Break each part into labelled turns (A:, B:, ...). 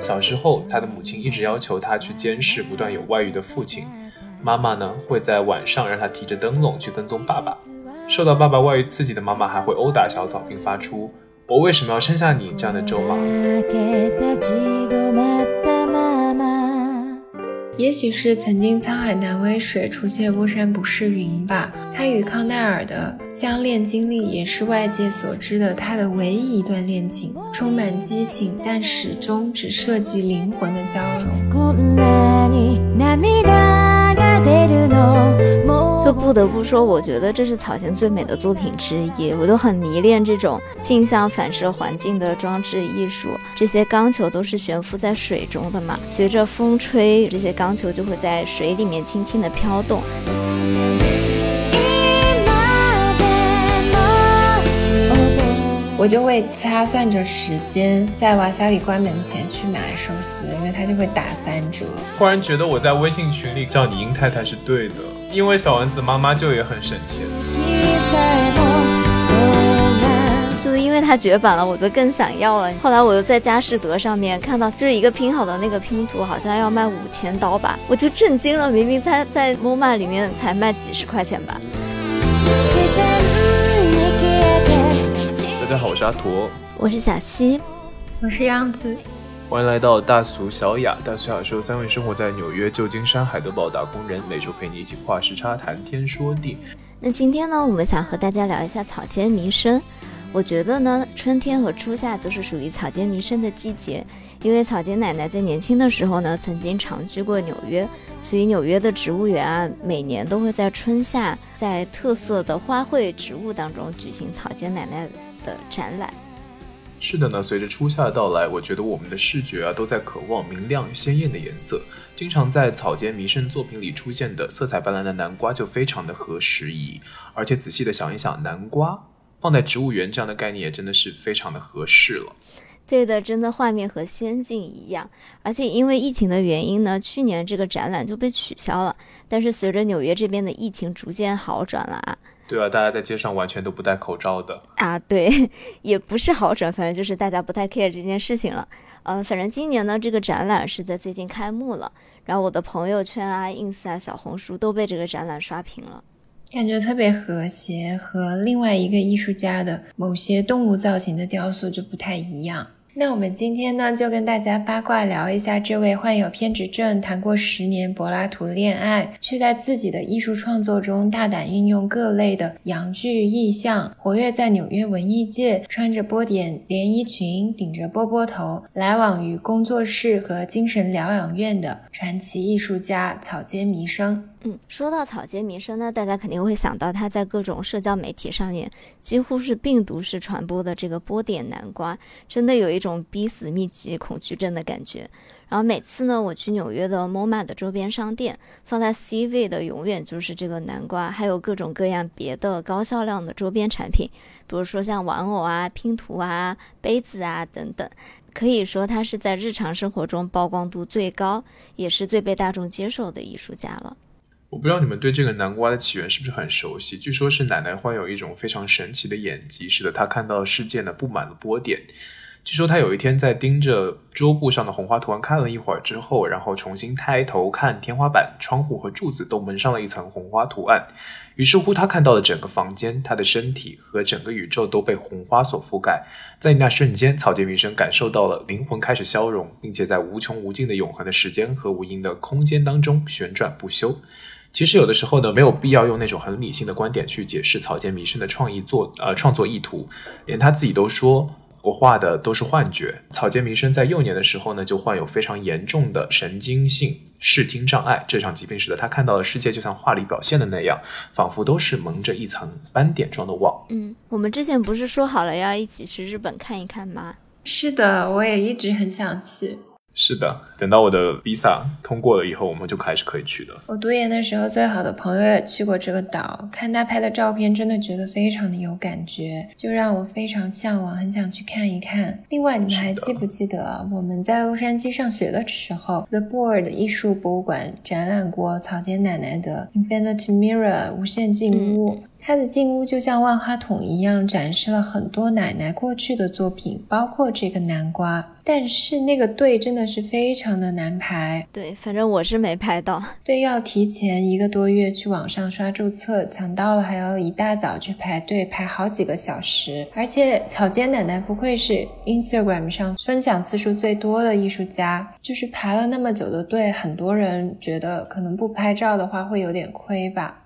A: 小时候，他的母亲一直要求他去监视不断有外遇的父亲。妈妈呢，会在晚上让他提着灯笼去跟踪爸爸。受到爸爸外遇刺激的妈妈，还会殴打小草，并发出“我为什么要生下你”这样的咒骂。
B: 也许是曾经沧海难为水，除却巫山不是云吧。他与康奈尔的相恋经历，也是外界所知的他的唯一一段恋情，充满激情，但始终只涉及灵魂的交融。
C: 就不得不说，我觉得这是草间最美的作品之一。我都很迷恋这种镜像反射环境的装置艺术。这些钢球都是悬浮在水中的嘛，随着风吹，这些钢球就会在水里面轻轻的飘动。
B: 我就会掐算着时间，在瓦萨里关门前去买寿司，因为它就会打三折。
A: 忽然觉得我在微信群里叫你殷太太是对的，因为小丸子妈妈就也很省钱。
C: 就是因为它绝版了，我就更想要了。后来我又在佳士得上面看到，就是一个拼好的那个拼图，好像要卖五千刀吧，我就震惊了。明明它在 MoMA 里面才卖几十块钱吧。
A: 大家好，我是阿驼，
C: 我是小溪，
B: 我是杨子，
A: 欢迎来到大俗小雅。大俗小雅是三位生活在纽约、旧金山、海德堡打工人，每周陪你一起跨时差谈天说地。
C: 那今天呢，我们想和大家聊一下草间弥生。我觉得呢，春天和初夏就是属于草间弥生的季节，因为草间奶奶在年轻的时候呢，曾经长居过纽约，所以纽约的植物园啊，每年都会在春夏在特色的花卉植物当中举行草间奶奶。的展览
A: 是的呢，随着初夏的到来，我觉得我们的视觉啊都在渴望明亮鲜艳的颜色。经常在草间弥生作品里出现的色彩斑斓的南瓜就非常的合时宜，而且仔细的想一想，南瓜放在植物园这样的概念也真的是非常的合适了。
C: 对的，真的画面和仙境一样。而且因为疫情的原因呢，去年这个展览就被取消了。但是随着纽约这边的疫情逐渐好转了啊。
A: 对啊，大家在街上完全都不戴口罩的
C: 啊，对，也不是好转，反正就是大家不太 care 这件事情了。呃，反正今年呢，这个展览是在最近开幕了，然后我的朋友圈啊、ins 啊、小红书都被这个展览刷屏了，
B: 感觉特别和谐，和另外一个艺术家的某些动物造型的雕塑就不太一样。那我们今天呢，就跟大家八卦聊一下这位患有偏执症、谈过十年柏拉图恋爱，却在自己的艺术创作中大胆运用各类的洋剧意象，活跃在纽约文艺界，穿着波点连衣裙，顶着波波头，来往于工作室和精神疗养院的传奇艺术家草间弥生。
C: 嗯，说到草间弥生呢，大家肯定会想到他在各种社交媒体上面几乎是病毒式传播的这个波点南瓜，真的有一种逼死密集恐惧症的感觉。然后每次呢，我去纽约的 MoMA 的周边商店，放在 C 位的永远就是这个南瓜，还有各种各样别的高销量的周边产品，比如说像玩偶啊、拼图啊、杯子啊等等。可以说他是在日常生活中曝光度最高，也是最被大众接受的艺术家了。
A: 我不知道你们对这个南瓜的起源是不是很熟悉？据说是奶奶患有一种非常神奇的眼疾，使得她看到世界呢布满了波点。据说她有一天在盯着桌布上的红花图案看了一会儿之后，然后重新抬头看天花板、窗户和柱子都蒙上了一层红花图案。于是乎，她看到了整个房间、她的身体和整个宇宙都被红花所覆盖。在那瞬间，草间弥生感受到了灵魂开始消融，并且在无穷无尽的永恒的时间和无垠的空间当中旋转不休。其实有的时候呢，没有必要用那种很理性的观点去解释草间弥生的创意作呃创作意图，连他自己都说我画的都是幻觉。草间弥生在幼年的时候呢，就患有非常严重的神经性视听障碍，这场疾病使得他看到的世界就像画里表现的那样，仿佛都是蒙着一层斑点状的网。
C: 嗯，我们之前不是说好了要一起去日本看一看吗？
B: 是的，我也一直很想去。
A: 是的，等到我的 visa 通过了以后，我们就开始可以去的。
B: 我读研的时候，最好的朋友也去过这个岛，看他拍的照片，真的觉得非常的有感觉，就让我非常向往，很想去看一看。另外，你们还记不记得我们在洛杉矶上学的时候，The Board 艺术博物馆展览过草间奶奶的 Infinity Mirror 无限镜屋？他的进屋就像万花筒一样，展示了很多奶奶过去的作品，包括这个南瓜。但是那个队真的是非常的难排。
C: 对，反正我是没排到。
B: 对，要提前一个多月去网上刷注册，抢到了还要一大早去排队，排好几个小时。而且草间奶奶不愧是 Instagram 上分享次数最多的艺术家，就是排了那么久的队，很多人觉得可能不拍照的话会有点亏吧。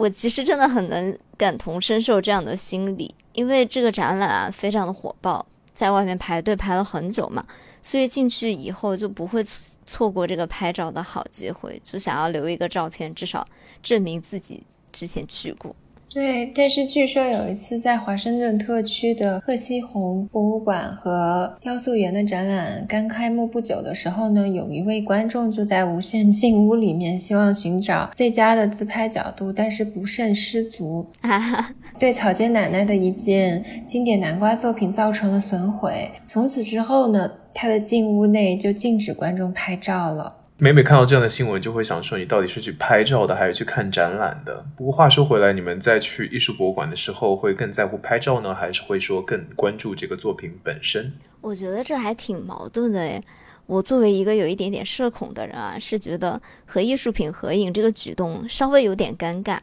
C: 我其实真的很能感同身受这样的心理，因为这个展览啊非常的火爆，在外面排队排了很久嘛，所以进去以后就不会错过这个拍照的好机会，就想要留一个照片，至少证明自己之前去过。
B: 对，但是据说有一次在华盛顿特区的赫西红博物馆和雕塑园的展览刚开幕不久的时候呢，有一位观众就在无限进屋里面，希望寻找最佳的自拍角度，但是不慎失足，对草间奶奶的一件经典南瓜作品造成了损毁。从此之后呢，他的进屋内就禁止观众拍照了。
A: 每每看到这样的新闻，就会想说，你到底是去拍照的，还是去看展览的？不过话说回来，你们在去艺术博物馆的时候，会更在乎拍照呢，还是会说更关注这个作品本身？
C: 我觉得这还挺矛盾的诶。我作为一个有一点点社恐的人啊，是觉得和艺术品合影这个举动稍微有点尴尬，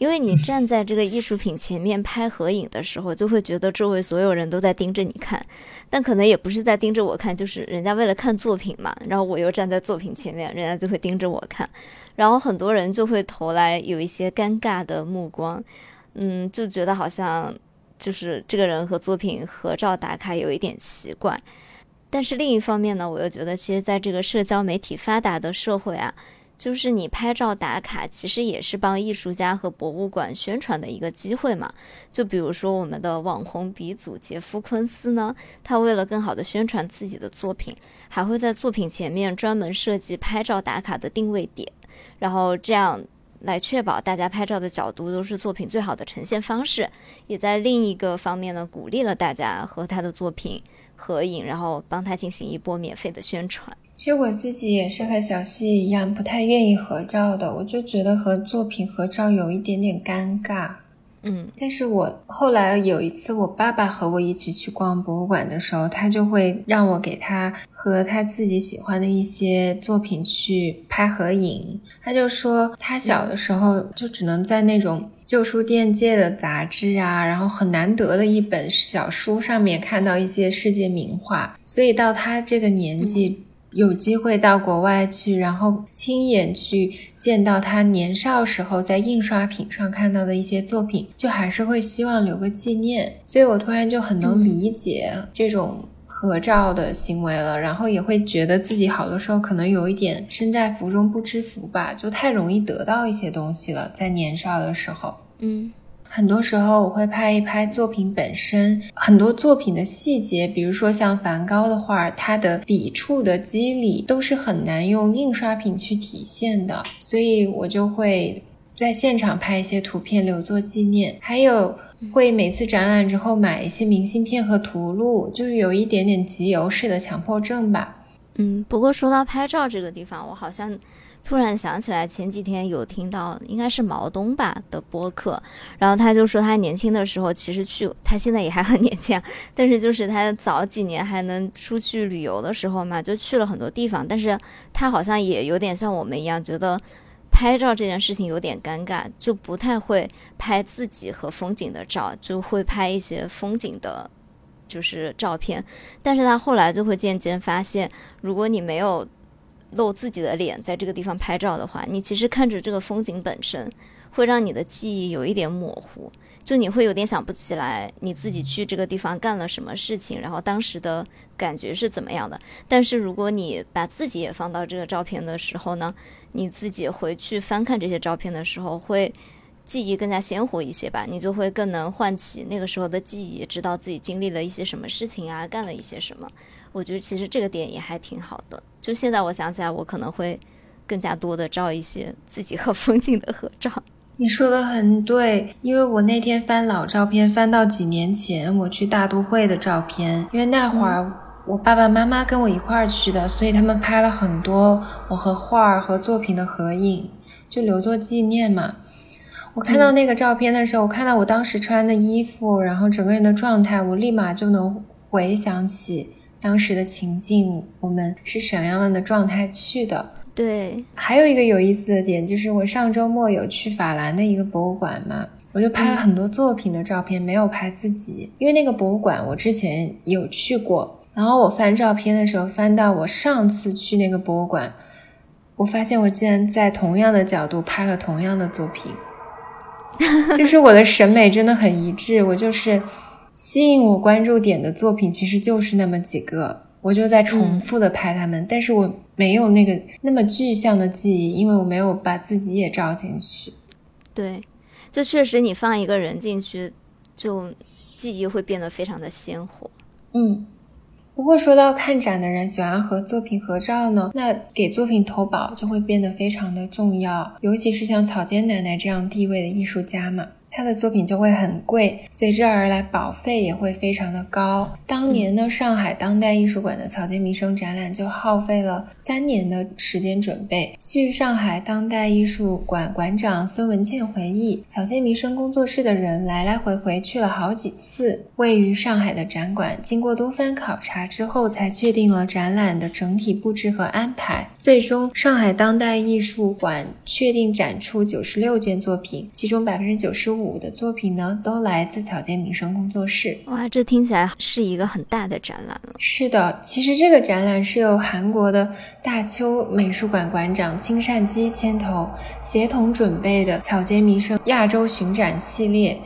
C: 因为你站在这个艺术品前面拍合影的时候，就会觉得周围所有人都在盯着你看，但可能也不是在盯着我看，就是人家为了看作品嘛，然后我又站在作品前面，人家就会盯着我看，然后很多人就会投来有一些尴尬的目光，嗯，就觉得好像就是这个人和作品合照打卡有一点奇怪。但是另一方面呢，我又觉得，其实在这个社交媒体发达的社会啊，就是你拍照打卡，其实也是帮艺术家和博物馆宣传的一个机会嘛。就比如说我们的网红鼻祖杰夫·昆斯呢，他为了更好的宣传自己的作品，还会在作品前面专门设计拍照打卡的定位点，然后这样来确保大家拍照的角度都是作品最好的呈现方式，也在另一个方面呢，鼓励了大家和他的作品。合影，然后帮他进行一波免费的宣传。
B: 其实我自己也是和小溪一样，不太愿意合照的。我就觉得和作品合照有一点点尴尬。
C: 嗯，
B: 但是我后来有一次，我爸爸和我一起去逛博物馆的时候，他就会让我给他和他自己喜欢的一些作品去拍合影。他就说，他小的时候就只能在那种。旧书店借的杂志啊，然后很难得的一本小书上面看到一些世界名画，所以到他这个年纪有机会到国外去，然后亲眼去见到他年少时候在印刷品上看到的一些作品，就还是会希望留个纪念。所以我突然就很能理解这种。合照的行为了，然后也会觉得自己好多时候可能有一点身在福中不知福吧，就太容易得到一些东西了，在年少的时候。
C: 嗯，
B: 很多时候我会拍一拍作品本身，很多作品的细节，比如说像梵高的画，它的笔触的肌理都是很难用印刷品去体现的，所以我就会。在现场拍一些图片留作纪念，还有会每次展览之后买一些明信片和图录，就是有一点点集邮式的强迫症吧。
C: 嗯，不过说到拍照这个地方，我好像突然想起来，前几天有听到应该是毛东吧的播客，然后他就说他年轻的时候其实去，他现在也还很年轻，但是就是他早几年还能出去旅游的时候嘛，就去了很多地方，但是他好像也有点像我们一样觉得。拍照这件事情有点尴尬，就不太会拍自己和风景的照，就会拍一些风景的，就是照片。但是他后来就会渐渐发现，如果你没有露自己的脸在这个地方拍照的话，你其实看着这个风景本身，会让你的记忆有一点模糊。就你会有点想不起来你自己去这个地方干了什么事情，然后当时的感觉是怎么样的。但是如果你把自己也放到这个照片的时候呢，你自己回去翻看这些照片的时候，会记忆更加鲜活一些吧？你就会更能唤起那个时候的记忆，知道自己经历了一些什么事情啊，干了一些什么。我觉得其实这个点也还挺好的。就现在我想起来，我可能会更加多的照一些自己和风景的合照。
B: 你说的很对，因为我那天翻老照片，翻到几年前我去大都会的照片，因为那会儿我爸爸妈妈跟我一块儿去的，所以他们拍了很多我和画儿和作品的合影，就留作纪念嘛。我看到那个照片的时候，我看到我当时穿的衣服，然后整个人的状态，我立马就能回想起当时的情境，我们是什么样的状态去的。
C: 对，
B: 还有一个有意思的点就是，我上周末有去法兰的一个博物馆嘛，我就拍了很多作品的照片，没有拍自己，因为那个博物馆我之前有去过，然后我翻照片的时候翻到我上次去那个博物馆，我发现我竟然在同样的角度拍了同样的作品。就是我的审美真的很一致，我就是吸引我关注点的作品，其实就是那么几个，我就在重复的拍他们，但是我没有那个那么具象的记忆，因为我没有把自己也照进去。
C: 对，就确实你放一个人进去，就记忆会变得非常的鲜活。
B: 嗯。不过说到看展的人喜欢和作品合照呢，那给作品投保就会变得非常的重要，尤其是像草间奶奶这样地位的艺术家嘛。他的作品就会很贵，随之而来保费也会非常的高。当年呢，上海当代艺术馆的草间弥生展览就耗费了三年的时间准备。据上海当代艺术馆馆长孙文倩回忆，草间弥生工作室的人来来回回去了好几次位于上海的展馆，经过多番考察之后，才确定了展览的整体布置和安排。最终，上海当代艺术馆确定展出九十六件作品，其中百分之九十五。五的作品呢，都来自草间弥生工作室。
C: 哇，这听起来是一个很大的展览了。
B: 是的，其实这个展览是由韩国的大邱美术馆馆长金善基牵头，协同准备的草间弥生亚洲巡展系列。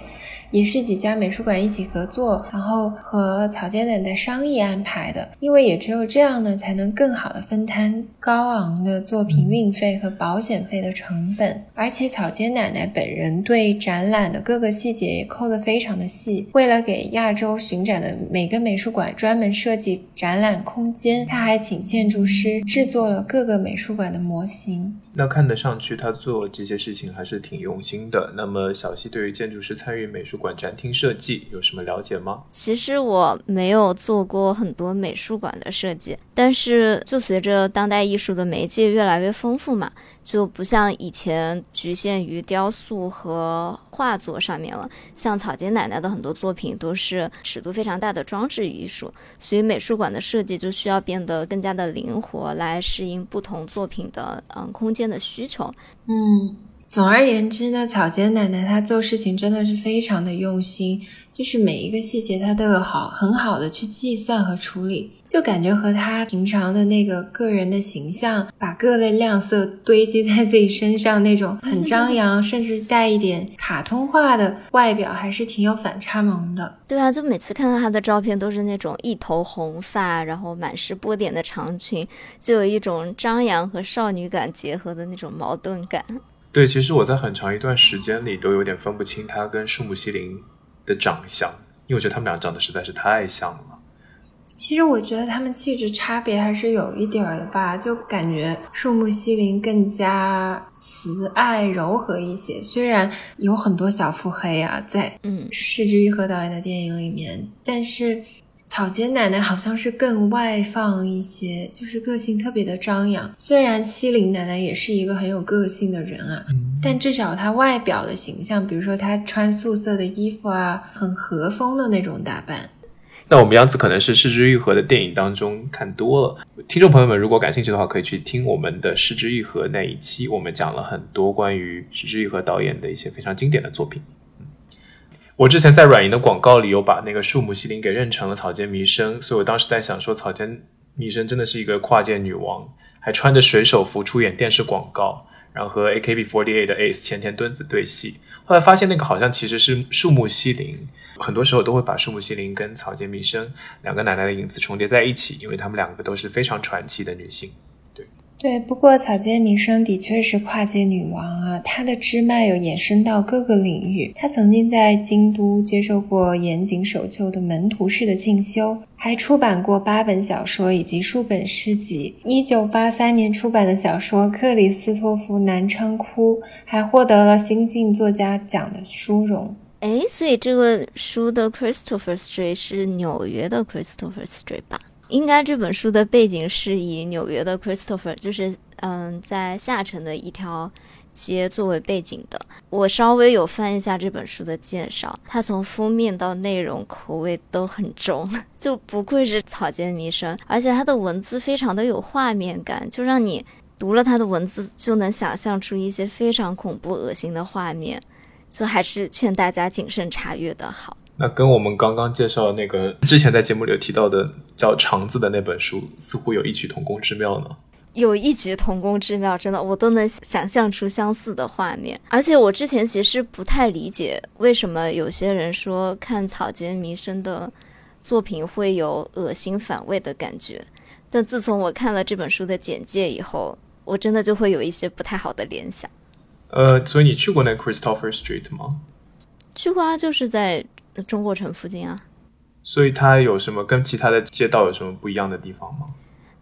B: 也是几家美术馆一起合作，然后和草间奶奶商议安排的。因为也只有这样呢，才能更好的分摊高昂的作品运费和保险费的成本。而且草间奶奶本人对展览的各个细节也抠得非常的细。为了给亚洲巡展的每个美术馆专门设计展览空间，他还请建筑师制作了各个美术馆的模型。
A: 那看得上去，他做这些事情还是挺用心的。那么小溪对于建筑师参与美术。馆展厅设计有什么了解吗？
C: 其实我没有做过很多美术馆的设计，但是就随着当代艺术的媒介越来越丰富嘛，就不像以前局限于雕塑和画作上面了。像草间奶奶的很多作品都是尺度非常大的装置艺术，所以美术馆的设计就需要变得更加的灵活，来适应不同作品的嗯空间的需求。
B: 嗯。总而言之呢，草间奶奶她做事情真的是非常的用心，就是每一个细节她都有好很好的去计算和处理，就感觉和她平常的那个个人的形象，把各类亮色堆积在自己身上那种很张扬，甚至带一点卡通化的外表，还是挺有反差萌的。
C: 对啊，就每次看到她的照片，都是那种一头红发，然后满是波点的长裙，就有一种张扬和少女感结合的那种矛盾感。
A: 对，其实我在很长一段时间里都有点分不清他跟树木希林的长相，因为我觉得他们俩长得实在是太像了。
B: 其实我觉得他们气质差别还是有一点的吧，就感觉树木希林更加慈爱柔和一些，虽然有很多小腹黑啊，在
C: 嗯
B: 市之愈和导演的电影里面，但是。草间奶奶好像是更外放一些，就是个性特别的张扬。虽然西林奶奶也是一个很有个性的人啊，但至少她外表的形象，比如说她穿素色的衣服啊，很和风的那种打扮。
A: 那我们杨子可能是失之愈合的电影当中看多了。听众朋友们，如果感兴趣的话，可以去听我们的失之愈合那一期，我们讲了很多关于失之愈合导演的一些非常经典的作品。我之前在软银的广告里有把那个树木希林给认成了草间弥生，所以我当时在想说，草间弥生真的是一个跨界女王，还穿着水手服出演电视广告，然后和 AKB48 的 ACE 前田敦子对戏。后来发现那个好像其实是树木希林，很多时候都会把树木希林跟草间弥生两个奶奶的影子重叠在一起，因为她们两个都是非常传奇的女性。
B: 对，不过草间弥生的确是跨界女王啊，她的支脉有延伸到各个领域。她曾经在京都接受过严井守旧的门徒式的进修，还出版过八本小说以及数本诗集。一九八三年出版的小说《克里斯托弗南昌窟》还获得了新晋作家奖的殊荣。
C: 哎，所以这个书的 Christopher Street 是纽约的 Christopher Street 吧？应该这本书的背景是以纽约的 Christopher，就是嗯，在下城的一条街作为背景的。我稍微有翻一下这本书的介绍，它从封面到内容口味都很重，就不愧是草间弥生，而且它的文字非常的有画面感，就让你读了它的文字就能想象出一些非常恐怖恶心的画面，就还是劝大家谨慎查阅的好。
A: 那跟我们刚刚介绍的那个之前在节目里有提到的叫《肠子》的那本书，似乎有异曲同工之妙呢。
C: 有异曲同工之妙，真的，我都能想象出相似的画面。而且我之前其实不太理解，为什么有些人说看草间弥生的作品会有恶心反胃的感觉。但自从我看了这本书的简介以后，我真的就会有一些不太好的联想。
A: 呃，所以你去过那 Christopher Street 吗？
C: 去过啊，就是在中国城附近啊。
A: 所以它有什么跟其他的街道有什么不一样的地方吗？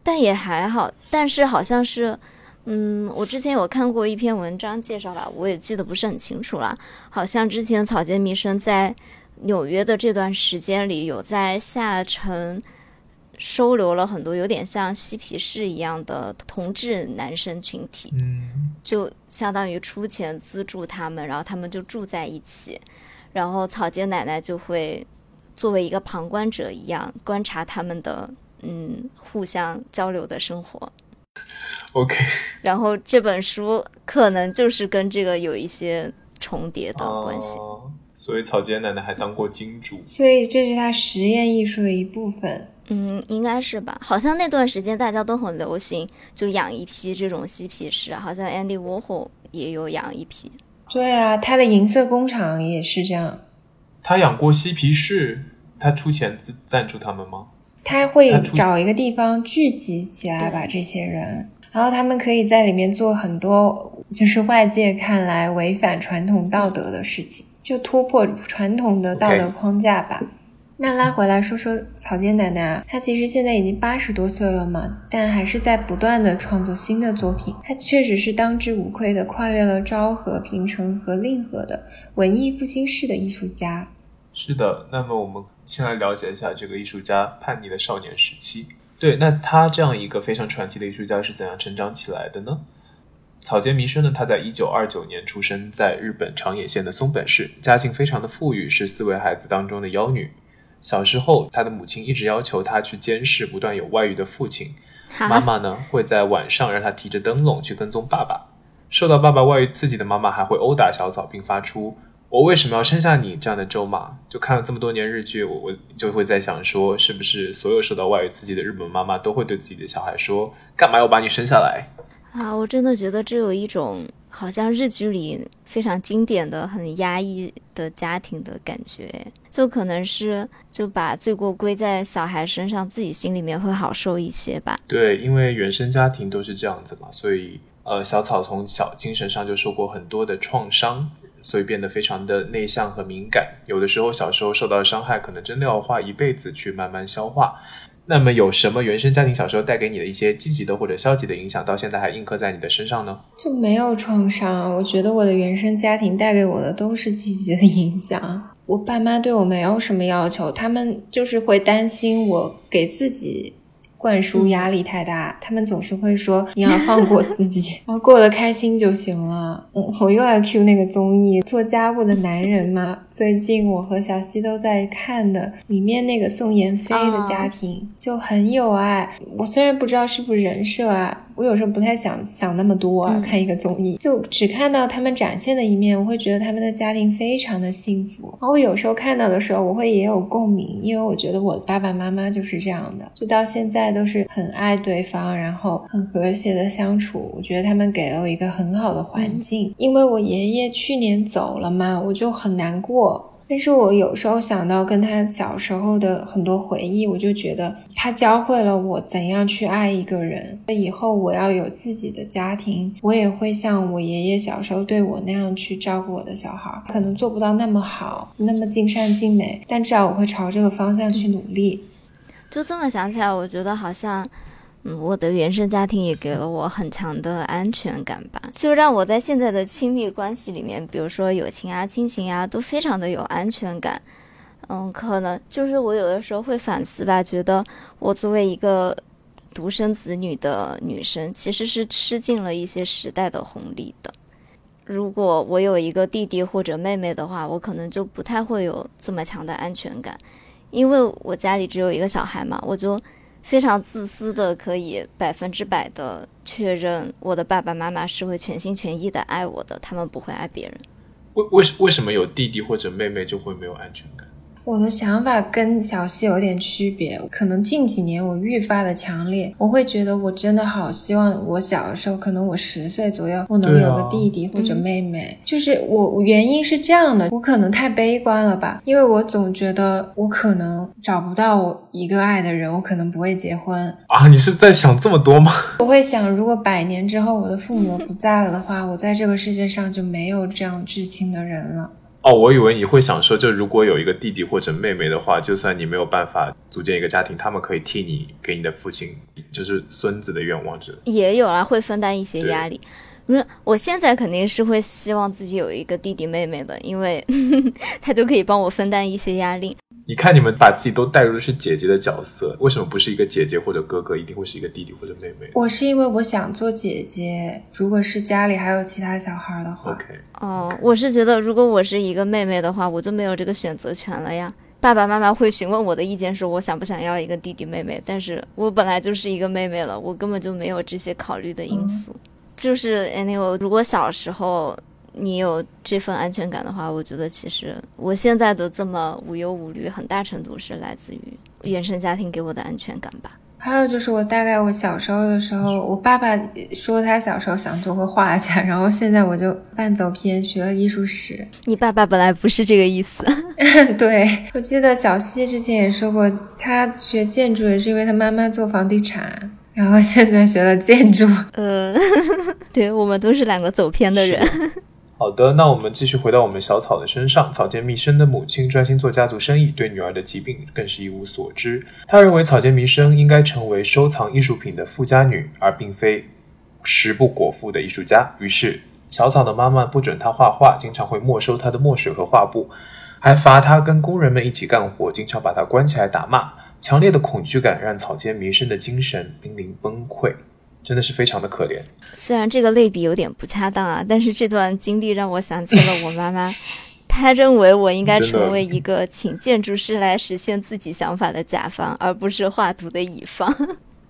C: 但也还好，但是好像是，嗯，我之前有看过一篇文章介绍吧，我也记得不是很清楚了。好像之前草间弥生在纽约的这段时间里，有在下城收留了很多有点像嬉皮士一样的同志男生群体，
A: 嗯，
C: 就相当于出钱资助他们，然后他们就住在一起，然后草间奶奶就会作为一个旁观者一样观察他们的。嗯，互相交流的生活。
A: OK，
C: 然后这本书可能就是跟这个有一些重叠的关系。
A: 所以草间奶奶还当过金主，
B: 所以这是他实验艺术的一部分。
C: 嗯，应该是吧？好像那段时间大家都很流行，就养一批这种嬉皮士，好像 Andy Warhol 也有养一批。
B: 对啊，他的银色工厂也是这样。
A: 他养过嬉皮士，他出钱赞赞助他们吗？
B: 他会找一个地方聚集起来，把这些人，然后他们可以在里面做很多，就是外界看来违反传统道德的事情，就突破传统的道德框架吧。那拉回来说说草间奶奶啊，她其实现在已经八十多岁了嘛，但还是在不断的创作新的作品。她确实是当之无愧的跨越了昭和、平成和令和的文艺复兴式的艺术家。
A: 是的，那么我们。先来了解一下这个艺术家叛逆的少年时期。对，那他这样一个非常传奇的艺术家是怎样成长起来的呢？草间弥生呢？他在一九二九年出生在日本长野县的松本市，家境非常的富裕，是四位孩子当中的幺女。小时候，他的母亲一直要求他去监视不断有外遇的父亲，妈妈呢会在晚上让他提着灯笼去跟踪爸爸。受到爸爸外遇刺激的妈妈还会殴打小草，并发出。我为什么要生下你这样的咒骂？就看了这么多年日剧，我我就会在想，说是不是所有受到外遇刺激的日本妈妈都会对自己的小孩说：“干嘛要把你生下来？”
C: 啊，我真的觉得这有一种好像日剧里非常经典的、很压抑的家庭的感觉，就可能是就把罪过归在小孩身上，自己心里面会好受一些吧。
A: 对，因为原生家庭都是这样子嘛，所以呃，小草从小精神上就受过很多的创伤。所以变得非常的内向和敏感，有的时候小时候受到的伤害，可能真的要花一辈子去慢慢消化。那么有什么原生家庭小时候带给你的一些积极的或者消极的影响，到现在还印刻在你的身上呢？
B: 就没有创伤，我觉得我的原生家庭带给我的都是积极的影响。我爸妈对我没有什么要求，他们就是会担心我给自己。灌输压力太大，他们总是会说 你要放过自己，然后过得开心就行了。我又要 cue 那个综艺《做家务的男人》嘛，最近我和小西都在看的，里面那个宋妍霏的家庭就很有爱。我虽然不知道是不是人设啊。我有时候不太想想那么多，看一个综艺就只看到他们展现的一面，我会觉得他们的家庭非常的幸福。然后我有时候看到的时候，我会也有共鸣，因为我觉得我的爸爸妈妈就是这样的，就到现在都是很爱对方，然后很和谐的相处。我觉得他们给了我一个很好的环境。因为我爷爷去年走了嘛，我就很难过。但是我有时候想到跟他小时候的很多回忆，我就觉得他教会了我怎样去爱一个人。那以后我要有自己的家庭，我也会像我爷爷小时候对我那样去照顾我的小孩。可能做不到那么好，那么尽善尽美，但至少我会朝这个方向去努力。
C: 就这么想起来，我觉得好像。嗯，我的原生家庭也给了我很强的安全感吧，就让我在现在的亲密关系里面，比如说友情啊、亲情啊，都非常的有安全感。嗯，可能就是我有的时候会反思吧，觉得我作为一个独生子女的女生，其实是吃尽了一些时代的红利的。如果我有一个弟弟或者妹妹的话，我可能就不太会有这么强的安全感，因为我家里只有一个小孩嘛，我就非常自私的可以百分之百的确认我的爸爸妈妈是会全心全意的爱我的，他们不会爱别人。
A: 为为为什么有弟弟或者妹妹就会没有安全感？
B: 我的想法跟小溪有点区别，可能近几年我愈发的强烈。我会觉得我真的好希望我小的时候，可能我十岁左右，我能有个弟弟或者妹妹。就是我原因是这样的，我可能太悲观了吧，因为我总觉得我可能找不到我一个爱的人，我可能不会结婚
A: 啊。你是在想这么多吗？
B: 我会想，如果百年之后我的父母不在了的话，我在这个世界上就没有这样至亲的人了。
A: 哦，我以为你会想说，就如果有一个弟弟或者妹妹的话，就算你没有办法组建一个家庭，他们可以替你给你的父亲，就是孙子的愿望之类。
C: 也有啊，会分担一些压力。不是，我现在肯定是会希望自己有一个弟弟妹妹的，因为 他就可以帮我分担一些压力。
A: 你看，你们把自己都带入的是姐姐的角色，为什么不是一个姐姐或者哥哥，一定会是一个弟弟或者妹妹？
B: 我是因为我想做姐姐。如果是家里还有其他小孩的话
A: ，OK。
C: 哦，我是觉得如果我是一个妹妹的话，我就没有这个选择权了呀。爸爸妈妈会询问我的意见，说我想不想要一个弟弟妹妹，但是我本来就是一个妹妹了，我根本就没有这些考虑的因素。就是 anyway，如果小时候。你有这份安全感的话，我觉得其实我现在的这么无忧无虑，很大程度是来自于原生家庭给我的安全感吧。
B: 还有就是我大概我小时候的时候，我爸爸说他小时候想做个画家，然后现在我就半走偏学了艺术史。
C: 你爸爸本来不是这个意思。
B: 对，我记得小西之前也说过，他学建筑也是因为他妈妈做房地产，然后现在学了建筑。
C: 呃，对我们都是两个走偏的人。
A: 好的，那我们继续回到我们小草的身上。草间弥生的母亲专心做家族生意，对女儿的疾病更是一无所知。他认为草间弥生应该成为收藏艺术品的富家女，而并非食不果腹的艺术家。于是，小草的妈妈不准他画画，经常会没收他的墨水和画布，还罚他跟工人们一起干活，经常把他关起来打骂。强烈的恐惧感让草间弥生的精神濒临崩溃。真的是非常的可怜。
C: 虽然这个类比有点不恰当啊，但是这段经历让我想起了我妈妈。她认为我应该成为一个请建筑师来实现自己想法的甲方，而不是画图的乙方。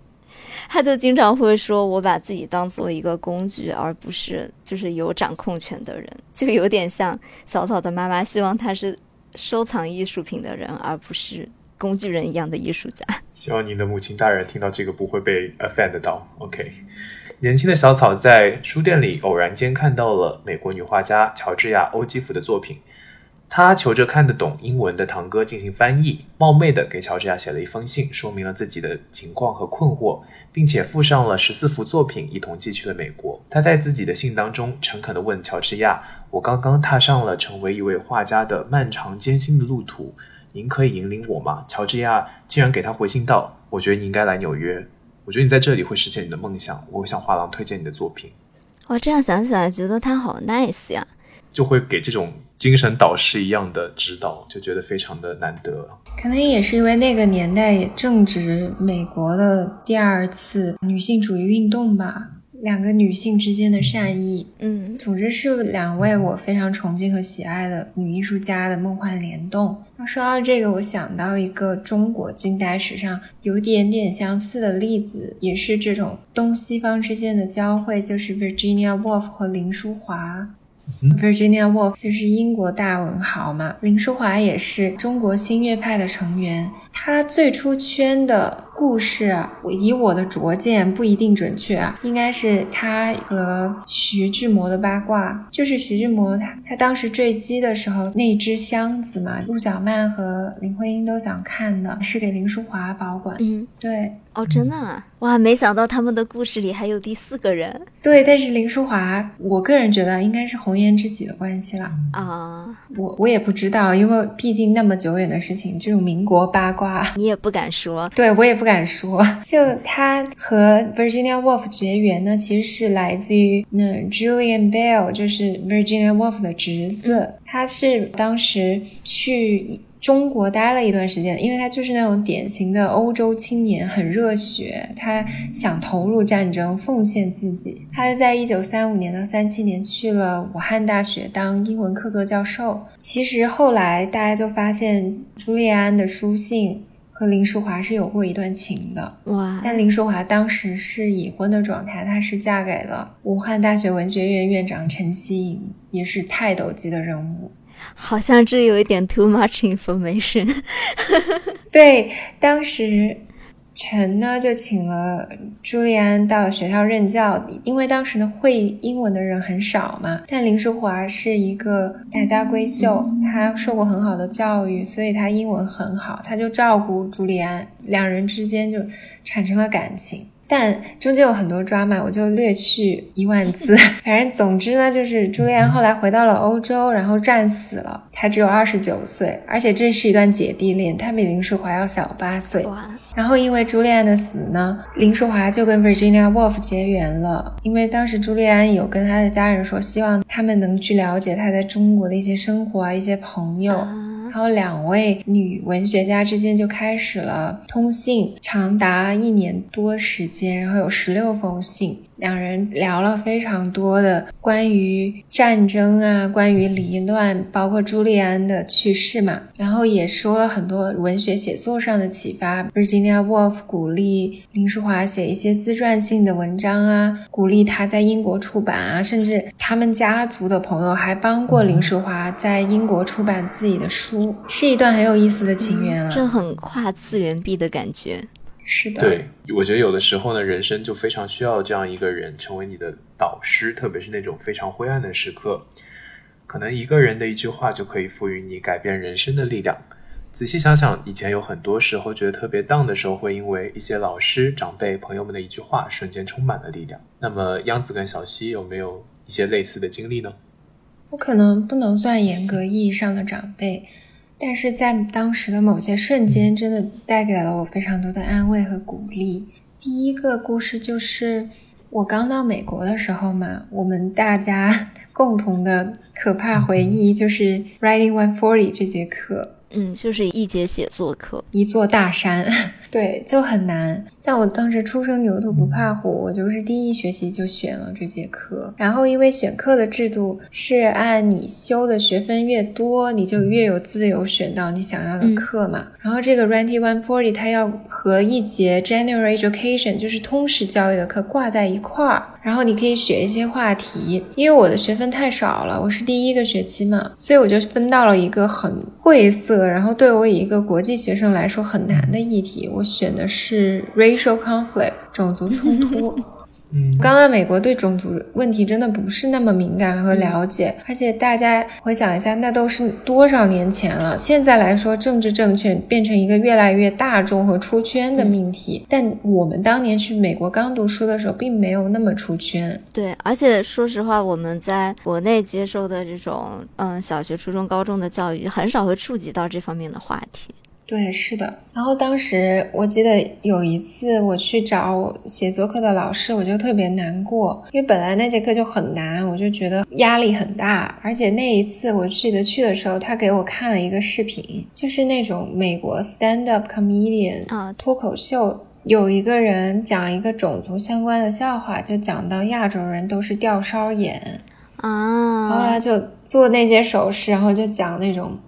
C: 她就经常会说我把自己当做一个工具，而不是就是有掌控权的人。就有点像小草的妈妈希望她是收藏艺术品的人，而不是。工具人一样的艺术家，
A: 希望您的母亲大人听到这个不会被 offend 到。OK，年轻的小草在书店里偶然间看到了美国女画家乔治亚·欧基弗的作品，他求着看得懂英文的堂哥进行翻译，冒昧的给乔治亚写了一封信，说明了自己的情况和困惑，并且附上了十四幅作品一同寄去了美国。他在自己的信当中诚恳地问乔治亚：“我刚刚踏上了成为一位画家的漫长艰辛的路途。”您可以引领我吗？乔治亚竟然给他回信道：“我觉得你应该来纽约，我觉得你在这里会实现你的梦想。我会向画廊推荐你的作品。”
C: 我这样想起来，觉得他好 nice 呀，
A: 就会给这种精神导师一样的指导，就觉得非常的难得。
B: 可能也是因为那个年代也正值美国的第二次女性主义运动吧。两个女性之间的善意，
C: 嗯，
B: 总之是两位我非常崇敬和喜爱的女艺术家的梦幻联动。那说到这个，我想到一个中国近代史上有点点相似的例子，也是这种东西方之间的交汇，就是 Virginia Woolf 和林淑华。Virginia Woolf 就是英国大文豪嘛，林淑华也是中国新月派的成员。他最初圈的故事啊，我以我的拙见不一定准确啊，应该是他和徐志摩的八卦，就是徐志摩他他当时坠机的时候那只箱子嘛，陆小曼和林徽因都想看的，是给林淑华保管。
C: 嗯，
B: 对。
C: 哦，真的啊！哇，没想到他们的故事里还有第四个人。
B: 对，但是林淑华，我个人觉得应该是红颜知己的关系了
C: 啊。
B: 我我也不知道，因为毕竟那么久远的事情，这种民国八卦
C: 你也不敢说。
B: 对我也不敢说。就他和 Virginia Woolf 结缘呢，其实是来自于那 Julian Bell，就是 Virginia Woolf 的侄子，他是当时去。中国待了一段时间，因为他就是那种典型的欧洲青年，很热血，他想投入战争，奉献自己。他在一九三五年到三七年去了武汉大学当英文客座教授。其实后来大家就发现朱利安的书信和林淑华是有过一段情的。
C: 哇！
B: 但林淑华当时是已婚的状态，她是嫁给了武汉大学文学院院长陈希颖，也是泰斗级的人物。
C: 好像这有一点 too much information。
B: 对，当时陈呢就请了朱利安到学校任教，因为当时呢会英文的人很少嘛。但林淑华是一个大家闺秀，她受过很好的教育，所以她英文很好，她就照顾朱利安，两人之间就产生了感情。但中间有很多抓马，我就略去一万字。反正总之呢，就是朱利安后来回到了欧洲，然后战死了。他只有二十九岁，而且这是一段姐弟恋，他比林淑华要小八岁。然后因为朱利安的死呢，林淑华就跟 Virginia Woolf 结缘了。因为当时朱利安有跟他的家人说，希望他们能去了解他在中国的一些生活啊，一些朋友。然后两位女文学家之间就开始了通信，长达一年多时间，然后有十六封信。两人聊了非常多的关于战争啊，关于离乱，包括朱利安的去世嘛，然后也说了很多文学写作上的启发。Virginia Woolf 鼓励林淑华写一些自传性的文章啊，鼓励他在英国出版啊，甚至他们家族的朋友还帮过林淑华在英国出版自己的书，是一段很有意思的情缘啊，
C: 这很跨次元壁的感觉。
B: 是的，
A: 对，我觉得有的时候呢，人生就非常需要这样一个人成为你的导师，特别是那种非常灰暗的时刻，可能一个人的一句话就可以赋予你改变人生的力量。仔细想想，以前有很多时候觉得特别 down 的时候，会因为一些老师、长辈、朋友们的一句话，瞬间充满了力量。那么，央子跟小溪有没有一些类似的经历呢？
B: 我可能不能算严格意义上的长辈。但是在当时的某些瞬间，真的带给了我非常多的安慰和鼓励。第一个故事就是我刚到美国的时候嘛，我们大家 共同的可怕回忆就是 Writing One Forty 这节课。
C: 嗯，就是一节写作课，
B: 一座大山，对，就很难。但我当时初生牛犊不怕虎，我就是第一学期就选了这节课。然后因为选课的制度是按你修的学分越多，你就越有自由选到你想要的课嘛。然后这个 Ranty One Forty 它要和一节 General Education 就是通识教育的课挂在一块儿。然后你可以选一些话题，因为我的学分太少了，我是第一个学期嘛，所以我就分到了一个很晦涩，然后对我一个国际学生来说很难的议题。我选的是 racial conflict，种族冲突。
A: 嗯，
B: 刚到美国对种族问题真的不是那么敏感和了解，而且大家回想一下，那都是多少年前了。现在来说，政治正确变成一个越来越大众和出圈的命题，但我们当年去美国刚读书的时候，并没有那么出圈。
C: 对，而且说实话，我们在国内接受的这种嗯小学、初中、高中的教育，很少会触及到这方面的话题。
B: 对，是的。然后当时我记得有一次我去找写作课的老师，我就特别难过，因为本来那节课就很难，我就觉得压力很大。而且那一次我记得去的时候，他给我看了一个视频，就是那种美国 stand up comedian
C: 啊
B: 脱口秀，有一个人讲一个种族相关的笑话，就讲到亚洲人都是吊梢眼
C: 啊，
B: 然后他就做那些手势，然后就讲那种。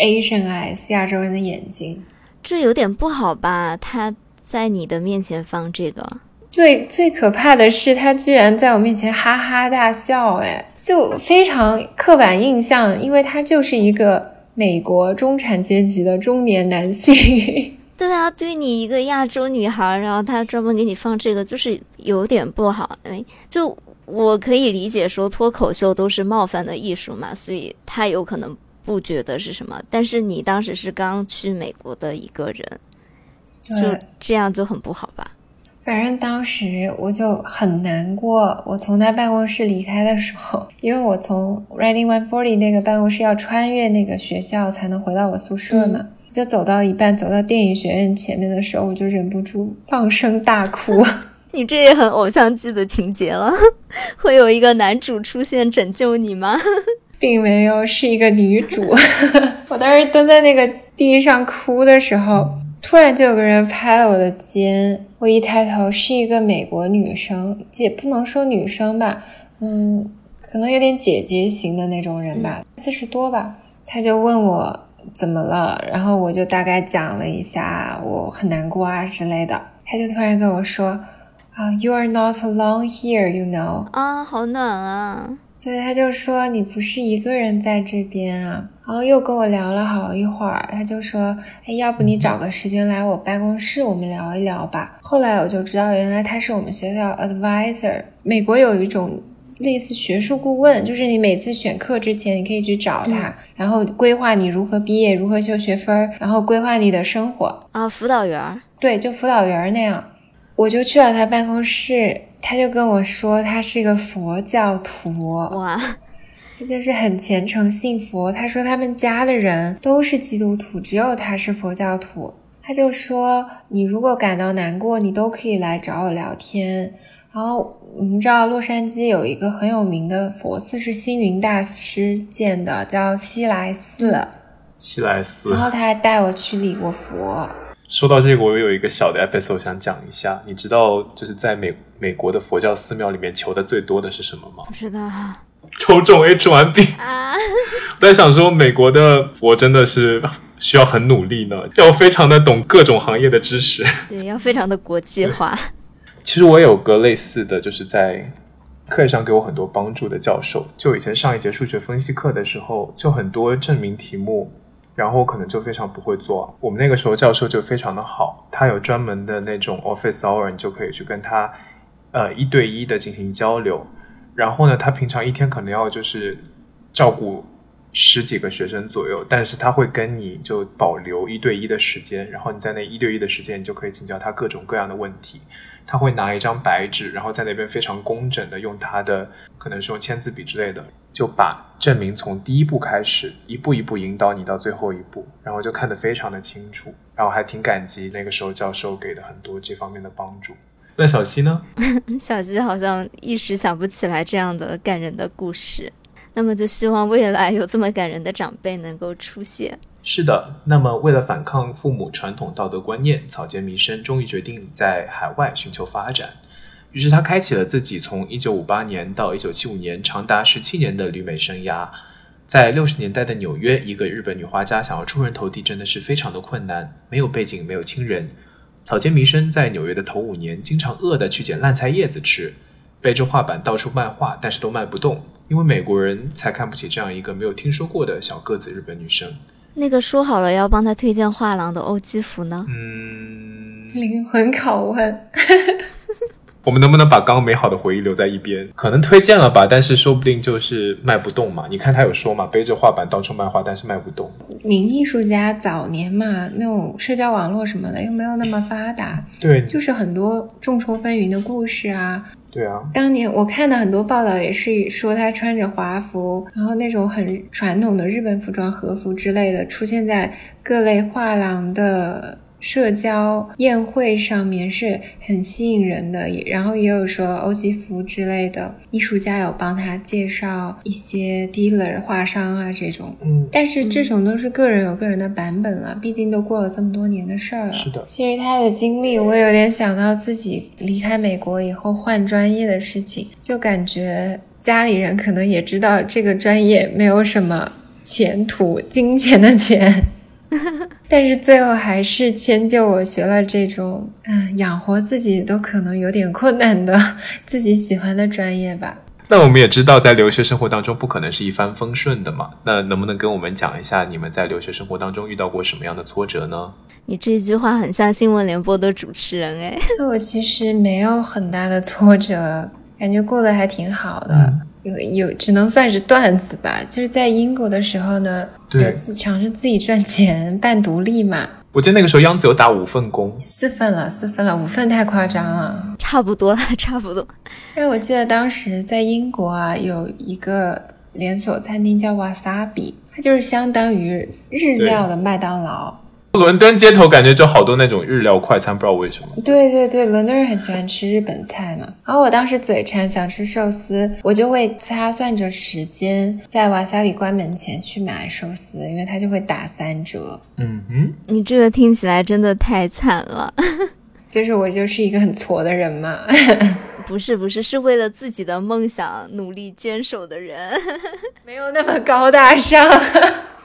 B: Asian eyes，亚洲人的眼睛，
C: 这有点不好吧？他在你的面前放这个，
B: 最最可怕的是，他居然在我面前哈哈大笑，哎，就非常刻板印象，因为他就是一个美国中产阶级的中年男性。
C: 对啊，对你一个亚洲女孩，然后他专门给你放这个，就是有点不好。哎，就我可以理解说脱口秀都是冒犯的艺术嘛，所以他有可能。不觉得是什么，但是你当时是刚去美国的一个人，就这样就很不好吧？
B: 反正当时我就很难过。我从他办公室离开的时候，因为我从 Reading One Forty 那个办公室要穿越那个学校才能回到我宿舍嘛，就走到一半，走到电影学院前面的时候，我就忍不住放声大哭。
C: 你这也很偶像剧的情节了，会有一个男主出现拯救你吗？
B: 并没有是一个女主，我当时蹲在那个地上哭的时候，突然就有个人拍了我的肩，我一抬头是一个美国女生，也不能说女生吧，嗯，可能有点姐姐型的那种人吧，四十多吧。她就问我怎么了，然后我就大概讲了一下我很难过啊之类的，他就突然跟我说啊，You are not alone here, you know。
C: 啊，好暖啊！
B: 对，他就说你不是一个人在这边啊，然后又跟我聊了好一会儿。他就说，哎，要不你找个时间来我办公室，我们聊一聊吧。后来我就知道，原来他是我们学校 advisor。美国有一种类似学术顾问，就是你每次选课之前，你可以去找他，然后规划你如何毕业，如何修学分，然后规划你的生活
C: 啊。辅导员，
B: 对，就辅导员那样。我就去了他办公室。他就跟我说，他是个佛教徒，
C: 哇，
B: 他就是很虔诚信佛。他说他们家的人都是基督徒，只有他是佛教徒。他就说，你如果感到难过，你都可以来找我聊天。然后你们知道，洛杉矶有一个很有名的佛寺，是星云大师建的，叫西来寺。
A: 西来寺。
B: 然后他还带我去礼过佛。
A: 说到这个，我有一个小的 episode 想讲一下。你知道，就是在美美国的佛教寺庙里面求的最多的是什么吗？
C: 不知道。
A: 抽中 H1B 啊！我在想说，美国的我真的是需要很努力呢，要非常的懂各种行业的知识，
C: 对，要非常的国际化。
A: 其实我有个类似的就是在课上给我很多帮助的教授，就以前上一节数学分析课的时候，就很多证明题目。然后可能就非常不会做。我们那个时候教授就非常的好，他有专门的那种 office hour，你就可以去跟他，呃，一对一的进行交流。然后呢，他平常一天可能要就是照顾十几个学生左右，但是他会跟你就保留一对一的时间，然后你在那一对一的时间，你就可以请教他各种各样的问题。他会拿一张白纸，然后在那边非常工整的用他的可能是用签字笔之类的。就把证明从第一步开始，一步一步引导你到最后一步，然后就看得非常的清楚，然后还挺感激那个时候教授给的很多这方面的帮助。那小溪呢？
C: 小溪好像一时想不起来这样的感人的故事，那么就希望未来有这么感人的长辈能够出现。
A: 是的，那么为了反抗父母传统道德观念，草间弥生终于决定在海外寻求发展。于是他开启了自己从一九五八年到一九七五年长达十七年的旅美生涯。在六十年代的纽约，一个日本女画家想要出人头地，真的是非常的困难。没有背景，没有亲人。草间弥生在纽约的头五年，经常饿的去捡烂菜叶子吃，背着画板到处卖画，但是都卖不动，因为美国人才看不起这样一个没有听说过的小个子日本女生。
C: 那个说好了要帮他推荐画廊的欧基福呢？
A: 嗯，
B: 灵魂拷问。
A: 我们能不能把刚刚美好的回忆留在一边？可能推荐了吧，但是说不定就是卖不动嘛。你看他有说嘛，背着画板到处卖画，但是卖不动。
B: 名艺术家早年嘛，那种社交网络什么的又没有那么发达，
A: 对，
B: 就是很多众说纷纭的故事啊。
A: 对啊，
B: 当年我看到很多报道也是说他穿着华服，然后那种很传统的日本服装和服之类的，出现在各类画廊的。社交宴会上面是很吸引人的，然后也有说欧吉福之类的艺术家有帮他介绍一些 dealer 画商啊这种，
A: 嗯，
B: 但是这种都是个人有个人的版本了，毕竟都过了这么多年的事儿了。
A: 是的，
B: 其实他的经历，我有点想到自己离开美国以后换专业的事情，就感觉家里人可能也知道这个专业没有什么前途，金钱的钱。但是最后还是迁就我学了这种，嗯，养活自己都可能有点困难的自己喜欢的专业吧。
A: 那我们也知道，在留学生活当中不可能是一帆风顺的嘛。那能不能跟我们讲一下你们在留学生活当中遇到过什么样的挫折呢？
C: 你这句话很像新闻联播的主持人哎。
B: 我其实没有很大的挫折，感觉过得还挺好的。有有，只能算是段子吧。就是在英国的时候呢，有自尝试自己赚钱，半独立嘛。
A: 我记得那个时候央子有打五份工，
B: 四份了，四份了，五份太夸张了，
C: 差不多了，差不多。
B: 因为我记得当时在英国啊，有一个连锁餐厅叫瓦萨比，它就是相当于日料的麦当劳。
A: 伦敦街头感觉就好多那种日料快餐，不知道为什么。
B: 对对对，伦敦人很喜欢吃日本菜嘛。然后我当时嘴馋想吃寿司，我就会掐算着时间，在瓦萨比关门前去买寿司，因为它就会打三折。
A: 嗯哼，
C: 你这个听起来真的太惨了。
B: 就是我就是一个很挫的人嘛。
C: 不是不是，是为了自己的梦想努力坚守的人，
B: 没有那么高大上。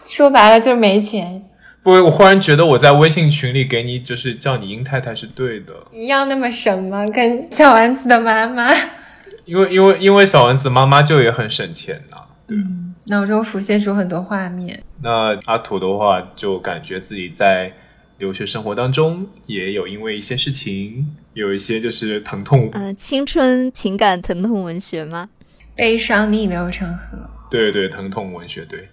B: 说白了就是没钱。
A: 不，我忽然觉得我在微信群里给你就是叫你殷太太是对的。
B: 一样那么省吗？跟小丸子的妈妈？
A: 因为因为因为小丸子妈妈就也很省钱呐。对，
B: 脑中浮现出很多画面。
A: 那阿土的话，就感觉自己在留学生活当中也有因为一些事情，有一些就是疼痛。
C: 呃，青春情感疼痛文学吗？
B: 悲伤逆流成河。
A: 对对，疼痛文学，对。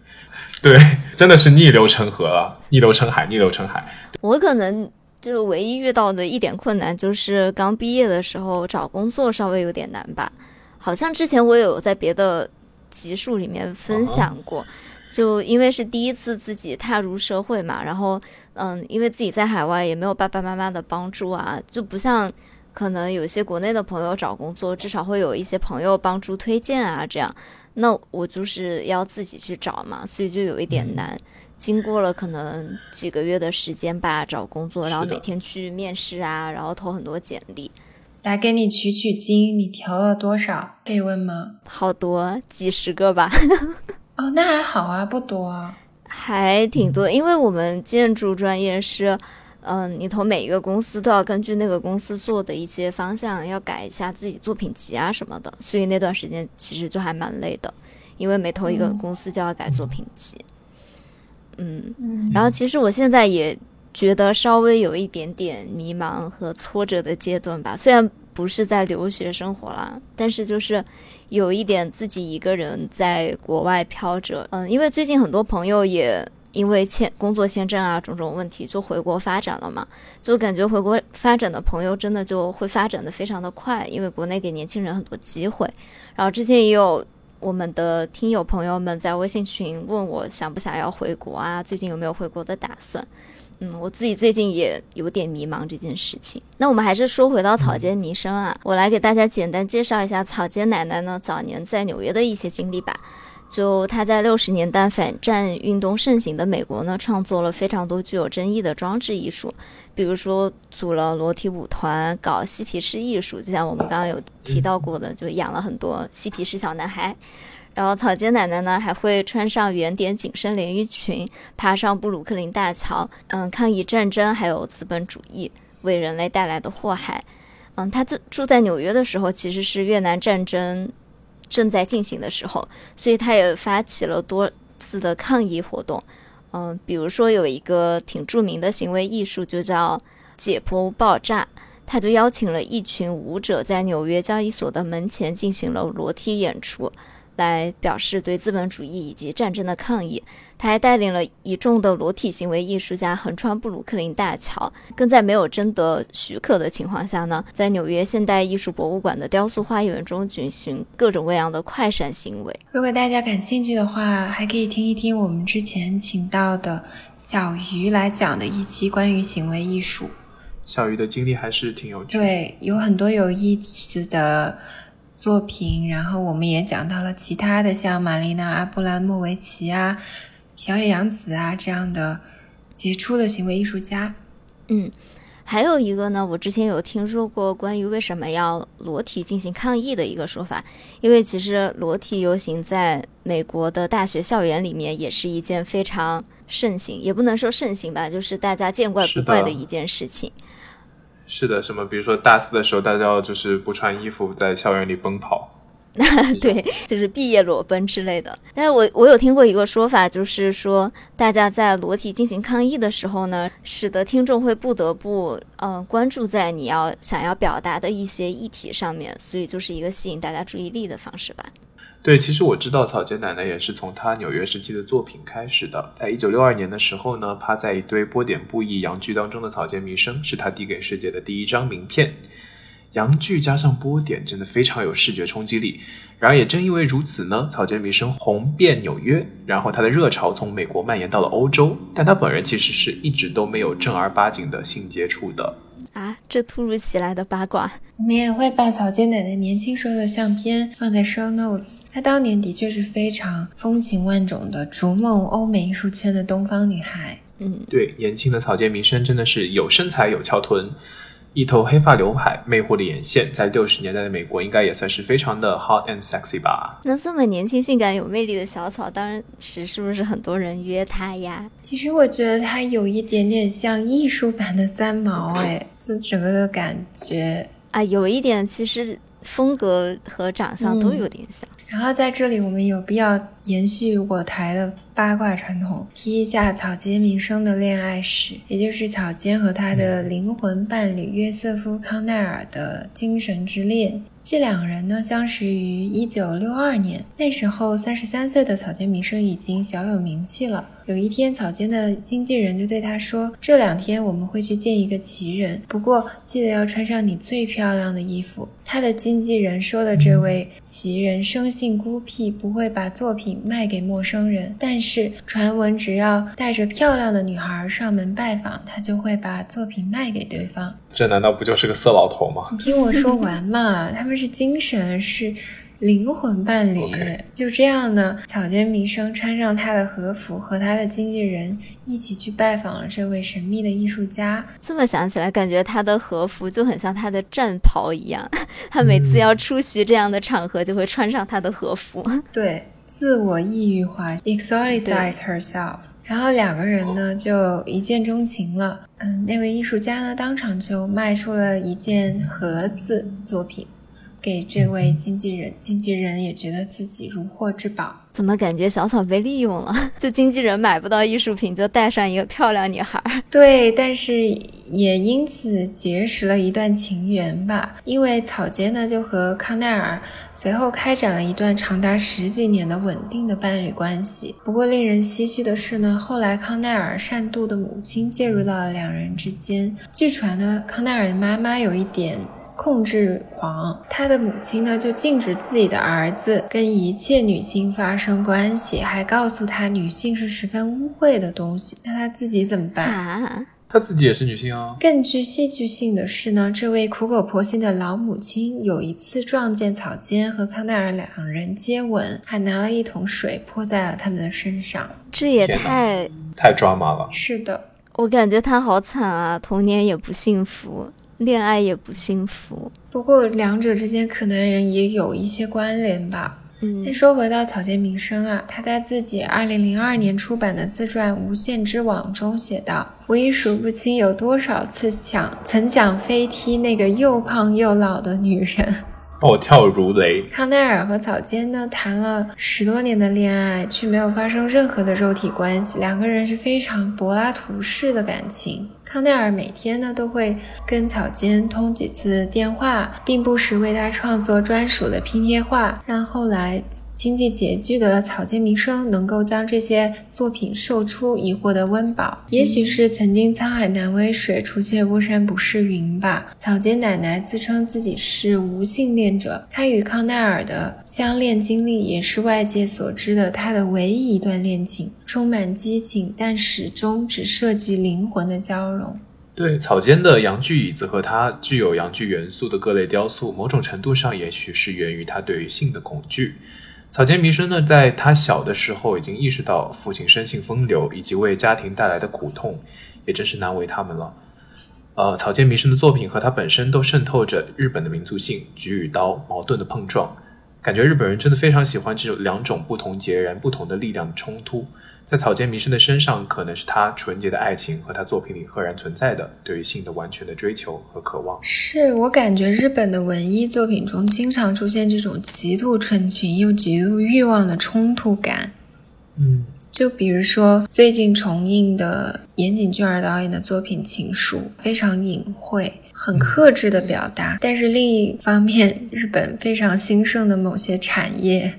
A: 对，真的是逆流成河了，逆流成海，逆流成海。
C: 我可能就唯一遇到的一点困难，就是刚毕业的时候找工作稍微有点难吧。好像之前我有在别的集数里面分享过，就因为是第一次自己踏入社会嘛，然后嗯，因为自己在海外也没有爸爸妈妈的帮助啊，就不像可能有些国内的朋友找工作，至少会有一些朋友帮助推荐啊，这样。那我就是要自己去找嘛，所以就有一点难。经过了可能几个月的时间吧，找工作，然后每天去面试啊，然后投很多简历。
B: 来给你取取经，你调了多少？可以问吗？
C: 好多，几十个吧。
B: 哦，那还好啊，不多啊，
C: 还挺多。因为我们建筑专业是。嗯，你投每一个公司都要根据那个公司做的一些方向，要改一下自己作品集啊什么的，所以那段时间其实就还蛮累的，因为每投一个公司就要改作品集。嗯，然后其实我现在也觉得稍微有一点点迷茫和挫折的阶段吧，虽然不是在留学生活啦，但是就是有一点自己一个人在国外飘着。嗯，因为最近很多朋友也。因为签工作签证啊，种种问题就回国发展了嘛，就感觉回国发展的朋友真的就会发展的非常的快，因为国内给年轻人很多机会。然后之前也有我们的听友朋友们在微信群问我想不想要回国啊，最近有没有回国的打算？嗯，我自己最近也有点迷茫这件事情。那我们还是说回到草间弥生啊，我来给大家简单介绍一下草间奶奶呢早年在纽约的一些经历吧。就他在六十年代反战运动盛行的美国呢，创作了非常多具有争议的装置艺术，比如说组了裸体舞团，搞嬉皮士艺术，就像我们刚刚有提到过的，就养了很多嬉皮士小男孩。然后草间奶奶呢，还会穿上圆点紧身连衣裙，爬上布鲁克林大桥，嗯，抗议战争还有资本主义为人类带来的祸害。嗯，他住住在纽约的时候，其实是越南战争。正在进行的时候，所以他也发起了多次的抗议活动。嗯，比如说有一个挺著名的行为艺术，就叫解剖爆炸。他就邀请了一群舞者在纽约交易所的门前进行了裸体演出。来表示对资本主义以及战争的抗议。他还带领了一众的裸体行为艺术家横穿布鲁克林大桥，更在没有征得许可的情况下呢，在纽约现代艺术博物馆的雕塑花园中举行各种各样的快闪行为。
B: 如果大家感兴趣的话，还可以听一听我们之前请到的小鱼来讲的一期关于行为艺术。
A: 小鱼的经历还是挺有趣，
B: 对，有很多有意思的。作品，然后我们也讲到了其他的，像玛丽娜·阿布拉莫维奇啊、小野洋子啊这样的杰出的行为艺术家。
C: 嗯，还有一个呢，我之前有听说过关于为什么要裸体进行抗议的一个说法，因为其实裸体游行在美国的大学校园里面也是一件非常盛行，也不能说盛行吧，就是大家见怪不怪的一件事情。
A: 是是的，什么？比如说大四的时候，大家要就是不穿衣服在校园里奔跑，
C: 对，就是毕业裸奔之类的。但是我我有听过一个说法，就是说大家在裸体进行抗议的时候呢，使得听众会不得不嗯关注在你要想要表达的一些议题上面，所以就是一个吸引大家注意力的方式吧。
A: 对，其实我知道草间奶奶也是从她纽约时期的作品开始的。在一九六二年的时候呢，趴在一堆波点布艺洋具当中的草间弥生是她递给世界的第一张名片。阳具加上波点，真的非常有视觉冲击力。然而也正因为如此呢，草间弥生红遍纽约，然后他的热潮从美国蔓延到了欧洲，但他本人其实是一直都没有正儿八经的性接触的。
C: 啊，这突如其来的八卦，
B: 我们也会把草间奶奶年轻时候的相片放在 show notes。她当年的确是非常风情万种的，逐梦欧美艺术圈的东方女孩。
C: 嗯，
A: 对，年轻的草间弥生真的是有身材有翘臀。一头黑发刘海，魅惑的眼线，在六十年代的美国应该也算是非常的 hot and sexy 吧。
C: 那这么年轻、性感、有魅力的小草，当时是不是很多人约她呀？
B: 其实我觉得她有一点点像艺术版的三毛，哎，就整个的感觉
C: 啊，有一点，其实风格和长相都有点像。
B: 然后在这里，我们有必要延续我台的八卦传统，提一下草间弥生的恋爱史，也就是草间和他的灵魂伴侣约瑟夫康奈尔的精神之恋。这两人呢，相识于一九六二年，那时候三十三岁的草间弥生已经小有名气了。有一天，草间的经纪人就对他说：“这两天我们会去见一个奇人，不过记得要穿上你最漂亮的衣服。”他的经纪人说的这位奇人生性孤僻，不会把作品卖给陌生人，但是传闻只要带着漂亮的女孩上门拜访，他就会把作品卖给对方。
A: 这难道不就是个色老头吗？
B: 你听我说完嘛，他们是精神，是灵魂伴侣。就这样呢，草间弥生穿上他的和服，和他的经纪人一起去拜访了这位神秘的艺术家。
C: 这么想起来，感觉他的和服就很像他的战袍一样。他每次要出席这样的场合，就会穿上他的和服。
B: 对，自我抑郁化，exoticize herself。然后两个人呢就一见钟情了。嗯，那位艺术家呢当场就卖出了一件盒子作品给这位经纪人，经纪人也觉得自己如获至宝。
C: 怎么感觉小草被利用了？就经纪人买不到艺术品，就带上一个漂亮女孩。
B: 对，但是也因此结识了一段情缘吧。因为草间呢就和康奈尔随后开展了一段长达十几年的稳定的伴侣关系。不过令人唏嘘的是呢，后来康奈尔善妒的母亲介入到了两人之间。据传呢，康奈尔的妈妈有一点。控制狂，他的母亲呢就禁止自己的儿子跟一切女性发生关系，还告诉他女性是十分污秽的东西。那他自己怎么办？
C: 啊，
A: 她自己也是女性啊。
B: 更具戏剧性的是呢，这位苦口婆心的老母亲有一次撞见草间和康奈尔两人接吻，还拿了一桶水泼在了他们的身上。
C: 这也太……
A: 太抓马了。
B: 是的，
C: 我感觉他好惨啊，童年也不幸福，恋爱也不幸福。
B: 不过两者之间可能也有一些关联吧。
C: 嗯
B: 那说回到草间弥生啊，他在自己二零零二年出版的自传《无限之网》中写道：“我已数不清有多少次想曾想飞踢那个又胖又老的女人。”
A: 暴跳如雷。
B: 康奈尔和草间呢谈了十多年的恋爱，却没有发生任何的肉体关系，两个人是非常柏拉图式的感情。康奈尔每天呢都会跟草间通几次电话，并不时为他创作专属的拼贴画，让后来经济拮据的草间弥生能够将这些作品售出，以获得温饱。也许是曾经沧海难为水，除却巫山不是云吧。草间奶奶自称自己是无性恋者，她与康奈尔的相恋经历也是外界所知的她的唯一一段恋情，充满激情，但始终只涉及灵魂的交融。
A: 对草间的阳具椅子和它具有阳具元素的各类雕塑，某种程度上也许是源于他对于性的恐惧。草间弥生呢，在他小的时候已经意识到父亲生性风流以及为家庭带来的苦痛，也真是难为他们了。呃，草间弥生的作品和他本身都渗透着日本的民族性，举与刀矛盾的碰撞，感觉日本人真的非常喜欢这种两种不同截然不同的力量的冲突。在草间弥生的身上，可能是他纯洁的爱情和他作品里赫然存在的对于性的完全的追求和渴望。
B: 是我感觉日本的文艺作品中经常出现这种极度纯情又极度欲望的冲突感。
A: 嗯，
B: 就比如说最近重映的岩井俊二导演的作品《情书》，非常隐晦，很克制的表达。但是另一方面，日本非常兴盛的某些产业，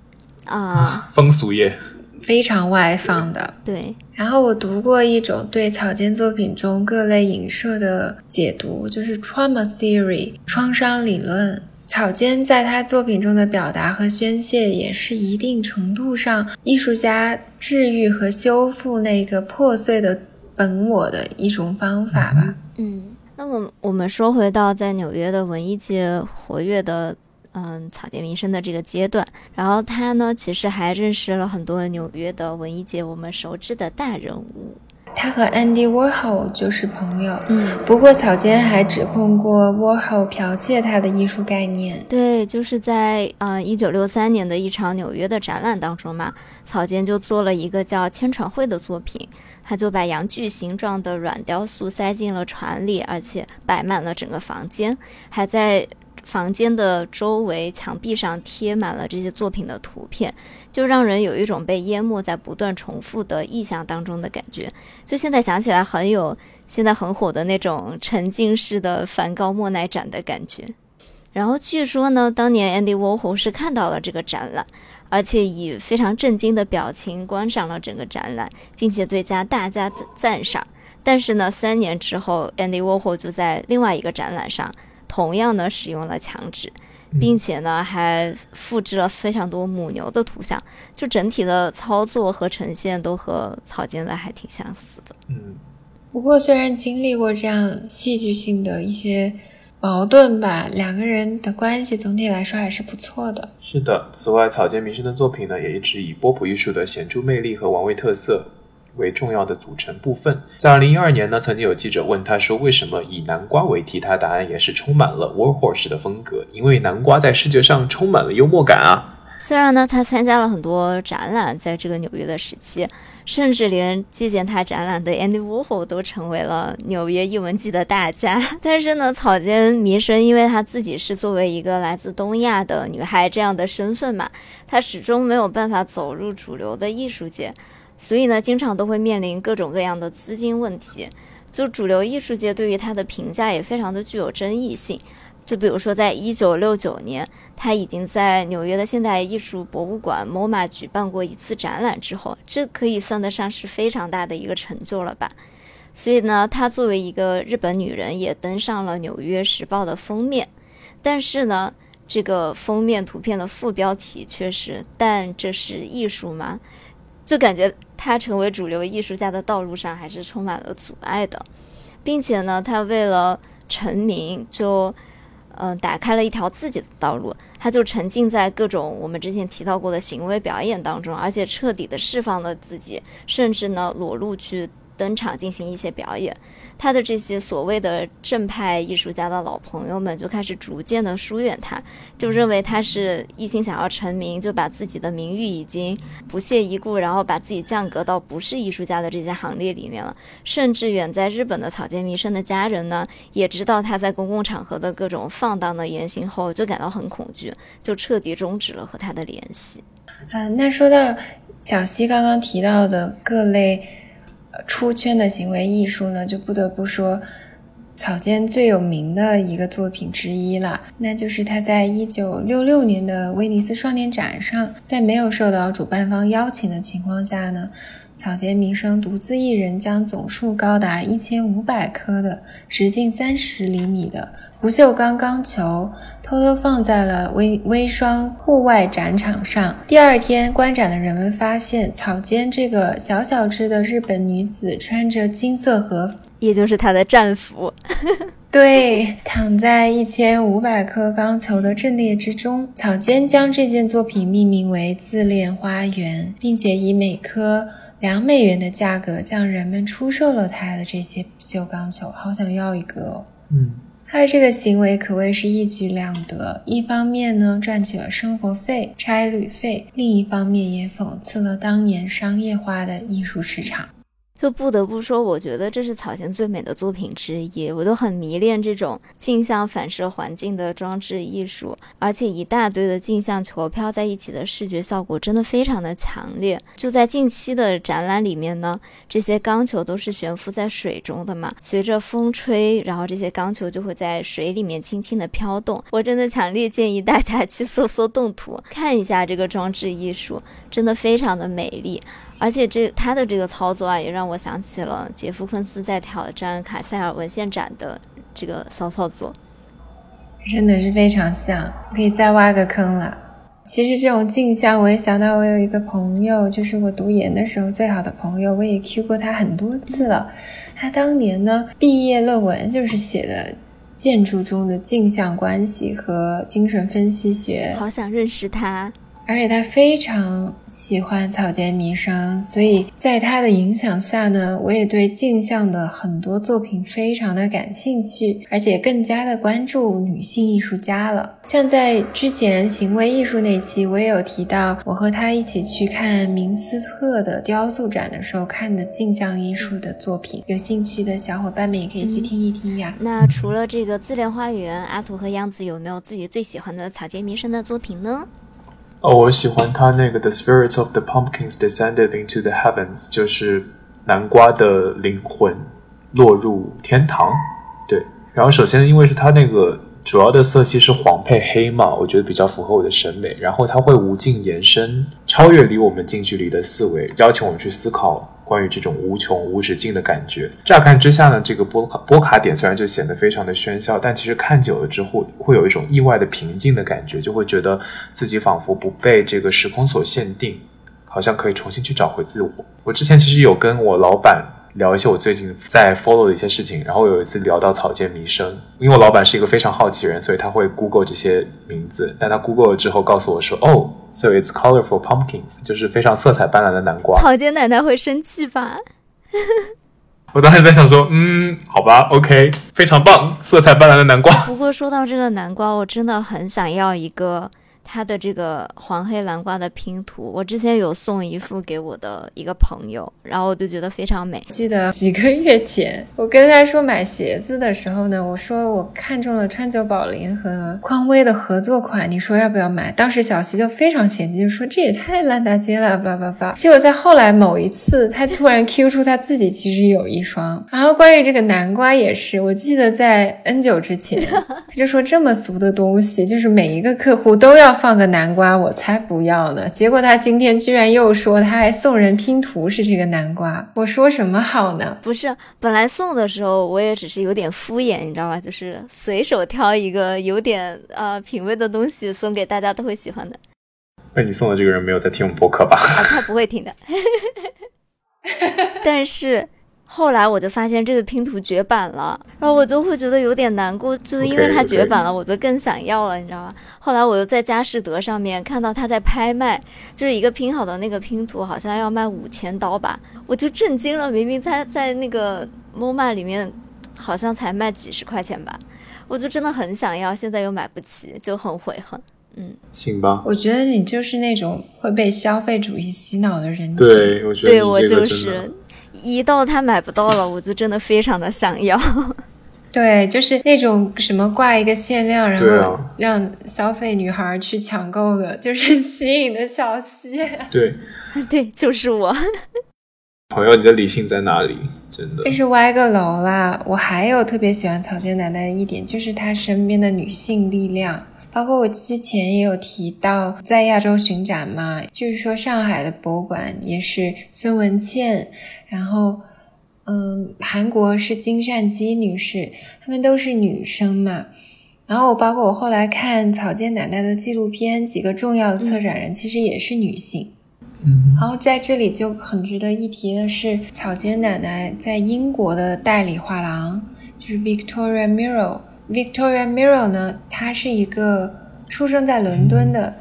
C: 啊，
A: 风俗业，
B: 非常外放的。
C: 对。
B: 然后我读过一种对草间作品中各类影射的解读，就是 trauma theory 创伤理论。草间在他作品中的表达和宣泄，也是一定程度上艺术家治愈和修复那个破碎的本我的一种方法吧。
C: 嗯，那么我们说回到在纽约的文艺界活跃的。嗯，草间弥生的这个阶段，然后他呢，其实还认识了很多纽约的文艺界我们熟知的大人物。
B: 他和 Andy Warhol 就是朋友。
C: 嗯，
B: 不过草间还指控过 Warhol 剽窃他的艺术概念。
C: 对，就是在呃一九六三年的一场纽约的展览当中嘛，草间就做了一个叫《千船会》的作品，他就把羊具形状的软雕塑塞进了船里，而且摆满了整个房间，还在。房间的周围墙壁上贴满了这些作品的图片，就让人有一种被淹没在不断重复的意象当中的感觉。就现在想起来，很有现在很火的那种沉浸式的梵高莫奈展的感觉。然后据说呢，当年 Andy Warhol 是看到了这个展览，而且以非常震惊的表情观赏了整个展览，并且对家大加赞赏。但是呢，三年之后，Andy Warhol 就在另外一个展览上。同样的，使用了墙纸，并且呢，还复制了非常多母牛的图像，就整体的操作和呈现都和草间的还挺相似的。
A: 嗯，
B: 不过虽然经历过这样戏剧性的一些矛盾吧，两个人的关系总体来说还是不错的。
A: 是的，此外，草间弥生的作品呢，也一直以波普艺术的显著魅力和玩味特色。为重要的组成部分。在二零一二年呢，曾经有记者问他说：“为什么以南瓜为题？”他答案也是充满了 Warhol 式的风格，因为南瓜在视觉上充满了幽默感啊。
C: 虽然呢，他参加了很多展览，在这个纽约的时期，甚至连借鉴他展览的 Andy Warhol 都成为了纽约艺文季的大家。但是呢，草间弥生因为他自己是作为一个来自东亚的女孩这样的身份嘛，她始终没有办法走入主流的艺术界。所以呢，经常都会面临各种各样的资金问题。就主流艺术界对于他的评价也非常的具有争议性。就比如说，在一九六九年，他已经在纽约的现代艺术博物馆 MoMA 举办过一次展览之后，这可以算得上是非常大的一个成就了吧。所以呢，他作为一个日本女人，也登上了《纽约时报》的封面。但是呢，这个封面图片的副标题却是“但这是艺术吗？”就感觉他成为主流艺术家的道路上还是充满了阻碍的，并且呢，他为了成名，就嗯打开了一条自己的道路，他就沉浸在各种我们之前提到过的行为表演当中，而且彻底的释放了自己，甚至呢裸露去。登场进行一些表演，他的这些所谓的正派艺术家的老朋友们就开始逐渐的疏远他，就认为他是一心想要成名，就把自己的名誉已经不屑一顾，然后把自己降格到不是艺术家的这些行列里面了。甚至远在日本的草间弥生的家人呢，也知道他在公共场合的各种放荡的言行后，就感到很恐惧，就彻底终止了和他的联系。
B: 嗯，那说到小溪刚刚提到的各类。出圈的行为艺术呢，就不得不说草间最有名的一个作品之一了，那就是他在一九六六年的威尼斯双年展上，在没有受到主办方邀请的情况下呢。草间弥生独自一人将总数高达一千五百颗的直径三十厘米的不锈钢钢球偷偷放在了微微霜户外展场上。第二天，观展的人们发现草间这个小小只的日本女子穿着金色和，
C: 也就是他的战服，
B: 对，躺在一千五百颗钢球的阵列之中。草间将这件作品命名为“自恋花园”，并且以每颗。两美元的价格向人们出售了他的这些不锈钢球，好想要一个哦。
A: 嗯，
B: 他的这个行为可谓是一举两得，一方面呢赚取了生活费、差旅费，另一方面也讽刺了当年商业化的艺术市场。
C: 就不得不说，我觉得这是草间最美的作品之一。我都很迷恋这种镜像反射环境的装置艺术，而且一大堆的镜像球飘在一起的视觉效果真的非常的强烈。就在近期的展览里面呢，这些钢球都是悬浮在水中的嘛，随着风吹，然后这些钢球就会在水里面轻轻的飘动。我真的强烈建议大家去搜搜动图，看一下这个装置艺术，真的非常的美丽。而且这他的这个操作啊，也让我想起了杰夫·昆斯在挑战卡塞尔文献展的这个骚操作，
B: 真的是非常像。可以再挖个坑了。其实这种镜像，我也想到我有一个朋友，就是我读研的时候最好的朋友，我也 Q 过他很多次了。他当年呢，毕业论文就是写的建筑中的镜像关系和精神分析学。
C: 好想认识他。
B: 而且他非常喜欢草间弥生，所以在他的影响下呢，我也对镜像的很多作品非常的感兴趣，而且更加的关注女性艺术家了。像在之前行为艺术那期，我也有提到，我和他一起去看明斯特的雕塑展的时候看的镜像艺术的作品，有兴趣的小伙伴们也可以去听一听呀。
C: 那除了这个自恋花园，阿图和央子有没有自己最喜欢的草间弥生的作品呢？
A: 哦，我喜欢他那个 The spirits of the pumpkins descended into the heavens，就是南瓜的灵魂落入天堂。对，然后首先因为是他那个主要的色系是黄配黑嘛，我觉得比较符合我的审美。然后它会无尽延伸，超越离我们近距离的思维，邀请我们去思考。关于这种无穷无止境的感觉，乍看之下呢，这个波卡波卡点虽然就显得非常的喧嚣，但其实看久了之后，会有一种意外的平静的感觉，就会觉得自己仿佛不被这个时空所限定，好像可以重新去找回自我。我之前其实有跟我老板。聊一些我最近在 follow 的一些事情，然后有一次聊到草间弥生，因为我老板是一个非常好奇人，所以他会 Google 这些名字，但他 Google 了之后告诉我说，哦，so it's colorful pumpkins，就是非常色彩斑斓的南瓜。
C: 草间奶奶会生气吧？
A: 我当时在想说，嗯，好吧，OK，非常棒，色彩斑斓的南瓜。
C: 不过说到这个南瓜，我真的很想要一个。它的这个黄黑蓝瓜的拼图，我之前有送一副给我的一个朋友，然后我就觉得非常美。
B: 记得几个月前，我跟他说买鞋子的时候呢，我说我看中了川久保玲和匡威的合作款，你说要不要买？当时小西就非常嫌弃，就说这也太烂大街了，巴拉巴拉。结果在后来某一次，他突然 Q 出他自己其实有一双。然后关于这个南瓜也是，我记得在 N 久之前，他就说这么俗的东西，就是每一个客户都要。放个南瓜，我才不要呢！结果他今天居然又说他还送人拼图是这个南瓜，我说什么好呢？
C: 不是，本来送的时候我也只是有点敷衍，你知道吧？就是随手挑一个有点呃品味的东西送给大家都会喜欢的。
A: 那你送的这个人没有在听我们播客吧？
C: 啊，他不会听的。但是。后来我就发现这个拼图绝版了，然后我就会觉得有点难过，就是因为它绝版了，我就更想要了，你知道吗？后来我又在佳士得上面看到它在拍卖，就是一个拼好的那个拼图，好像要卖五千刀吧，我就震惊了。明明它在那个 MoMA 里面好像才卖几十块钱吧，我就真的很想要，现在又买不起，就很悔恨。嗯，
A: 行吧。
B: 我觉得你就是那种会被消费主义洗脑的人。
A: 对，我觉得
C: 对我就是。一到他买不到了，我就真的非常的想要。
B: 对，就是那种什么挂一个限量，然后让消费女孩去抢购的，就是 吸引的小溪。
A: 对，
C: 对，就是我。
A: 朋友，你的理性在哪里？真的，
B: 这是歪个楼啦。我还有特别喜欢草间奶奶的一点，就是她身边的女性力量。包括我之前也有提到，在亚洲巡展嘛，就是说上海的博物馆也是孙文倩，然后，嗯，韩国是金善姬女士，她们都是女生嘛。然后包括我后来看草间奶奶的纪录片，几个重要的策展人其实也是女性。
A: 嗯，
B: 然后在这里就很值得一提的是，草间奶奶在英国的代理画廊就是 Victoria Miro。Victoria Miro 呢，她是一个出生在伦敦的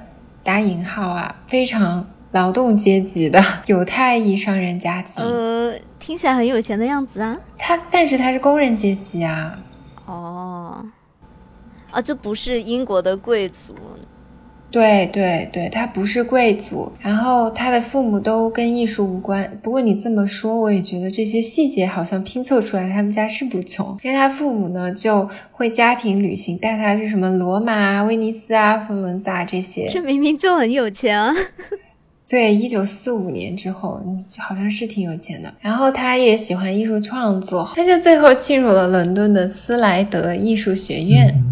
B: 打引号啊，非常劳动阶级的犹太裔商人家庭。
C: 呃，听起来很有钱的样子啊。
B: 他，但是他是工人阶级啊。
C: 哦，啊，这不是英国的贵族。
B: 对对对，他不是贵族，然后他的父母都跟艺术无关。不过你这么说，我也觉得这些细节好像拼凑出来，他们家是不穷。因为他父母呢就会家庭旅行，带他去什么罗马、威尼斯啊、佛罗伦萨这些。
C: 这明明就很有钱啊！
B: 对，一九四五年之后，好像是挺有钱的。然后他也喜欢艺术创作，他就最后进入了伦敦的斯莱德艺术学院。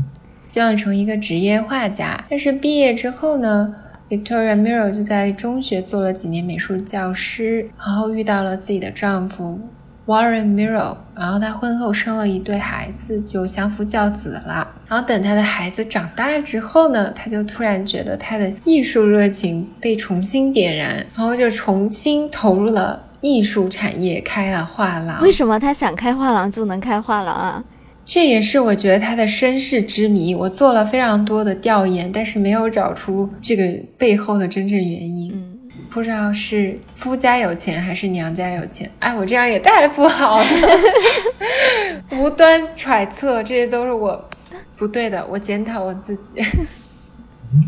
B: 希望成为一个职业画家，但是毕业之后呢，Victoria Miro 就在中学做了几年美术教师，然后遇到了自己的丈夫 Warren Miro，然后她婚后生了一对孩子，就相夫教子了。然后等她的孩子长大之后呢，她就突然觉得她的艺术热情被重新点燃，然后就重新投入了艺术产业，开了画廊。
C: 为什么她想开画廊就能开画廊啊？
B: 这也是我觉得他的身世之谜。我做了非常多的调研，但是没有找出这个背后的真正原因。
C: 嗯，
B: 不知道是夫家有钱还是娘家有钱。哎，我这样也太不好了，无端揣测，这些都是我不对的。我检讨我自己。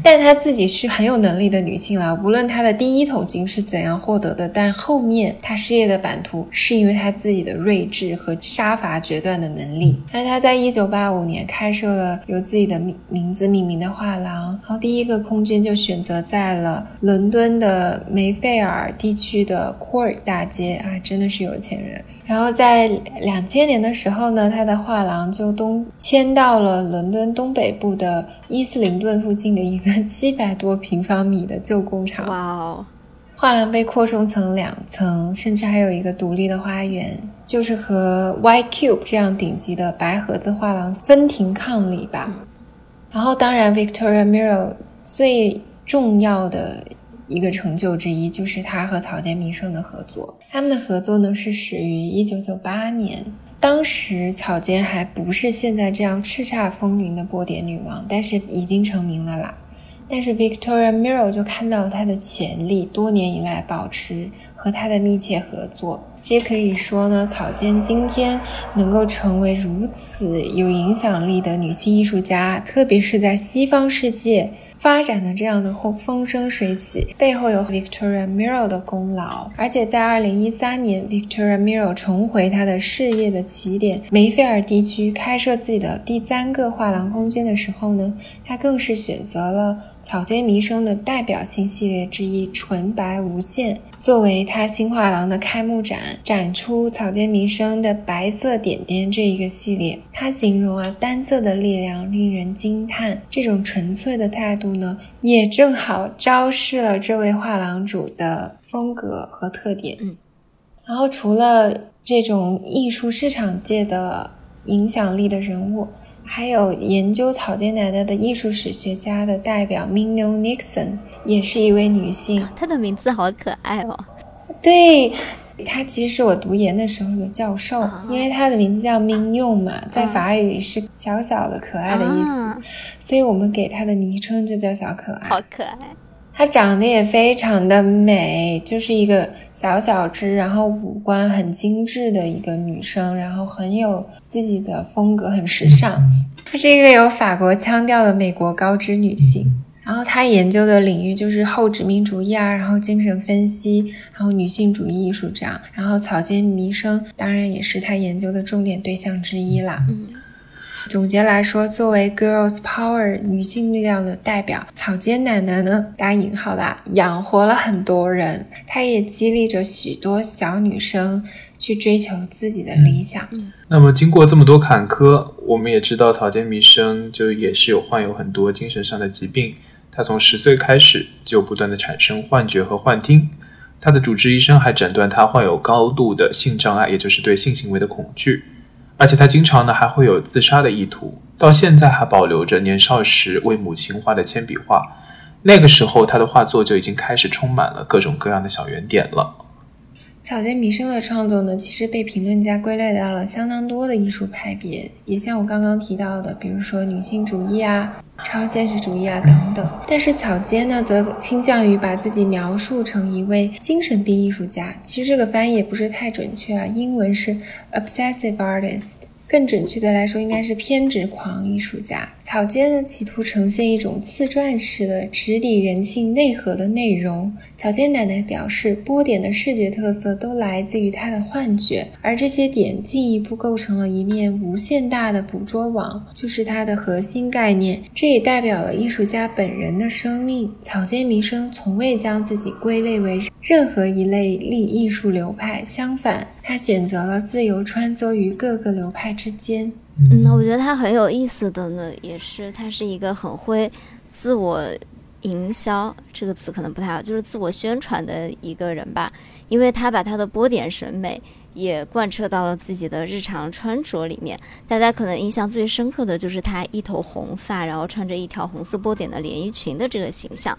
B: 但她自己是很有能力的女性了，无论她的第一桶金是怎样获得的，但后面她事业的版图是因为她自己的睿智和杀伐决断的能力。那她在一九八五年开设了由自己的名名字命名的画廊，然后第一个空间就选择在了伦敦的梅菲尔地区的库尔大街啊，真的是有钱人。然后在两千年的时候呢，她的画廊就东迁到了伦敦东北部的伊斯灵顿附近的。一个七百多平方米的旧工厂，
C: 哇哦！
B: 画廊被扩充成两层，甚至还有一个独立的花园，就是和 Y Cube 这样顶级的白盒子画廊分庭抗礼吧。然后，当然，Victoria Miro 最重要的一个成就之一，就是他和草间弥生的合作。他们的合作呢，是始于一九九八年。当时草间还不是现在这样叱咤风云的波点女王，但是已经成名了啦。但是 Victoria Miro 就看到她的潜力，多年以来保持和她的密切合作。其实可以说呢，草间今天能够成为如此有影响力的女性艺术家，特别是在西方世界。发展的这样的风风生水起，背后有 Victoria Miro 的功劳。而且在二零一三年，Victoria Miro 重回她的事业的起点梅菲尔地区，开设自己的第三个画廊空间的时候呢，她更是选择了草间弥生的代表性系列之一——纯白无限。作为他新画廊的开幕展，展出草间弥生的白色点点这一个系列。他形容啊，单色的力量令人惊叹。这种纯粹的态度呢，也正好昭示了这位画廊主的风格和特点。
C: 嗯，
B: 然后除了这种艺术市场界的影响力的人物，还有研究草间奶奶的艺术史学家的代表 Minno Nixon。也是一位女性，
C: 她的名字好可爱哦。
B: 对，她其实是我读研的时候的教授，因为她的名字叫 Mignon 嘛，在法语里是小小的可爱的意思，所以我们给她的昵称就叫小可爱。
C: 好可爱，
B: 她长得也非常的美，就是一个小小只，然后五官很精致的一个女生，然后很有自己的风格，很时尚。她是一个有法国腔调的美国高知女性。然后她研究的领域就是后殖民主义啊，然后精神分析，然后女性主义艺术这样。然后草间弥生当然也是她研究的重点对象之一啦。
C: 嗯，
B: 总结来说，作为 girls power 女性力量的代表，草间奶奶呢打引号啦养活了很多人，她也激励着许多小女生。去追求自己的理想。
A: 那么，经过这么多坎坷，我们也知道草间弥生就也是有患有很多精神上的疾病。她从十岁开始就不断的产生幻觉和幻听。她的主治医生还诊断她患有高度的性障碍，也就是对性行为的恐惧。而且他经常呢还会有自杀的意图。到现在还保留着年少时为母亲画的铅笔画。那个时候他的画作就已经开始充满了各种各样的小圆点了。
B: 草间弥生的创作呢，其实被评论家归类到了相当多的艺术派别，也像我刚刚提到的，比如说女性主义啊、超现实主义啊等等。但是草间呢，则倾向于把自己描述成一位精神病艺术家。其实这个翻译也不是太准确啊，英文是 obsessive artist，更准确的来说，应该是偏执狂艺术家。草间呢，企图呈现一种自传式的直抵人性内核的内容。草间奶奶表示，波点的视觉特色都来自于她的幻觉，而这些点进一步构成了一面无限大的捕捉网，就是它的核心概念。这也代表了艺术家本人的生命。草间弥生从未将自己归类为任何一类立艺术流派，相反，他选择了自由穿梭于各个流派之间。
C: 嗯，我觉得他很有意思的呢，也是他是一个很会自我营销这个词可能不太好，就是自我宣传的一个人吧，因为他把他的波点审美也贯彻到了自己的日常穿着里面。大家可能印象最深刻的就是他一头红发，然后穿着一条红色波点的连衣裙的这个形象。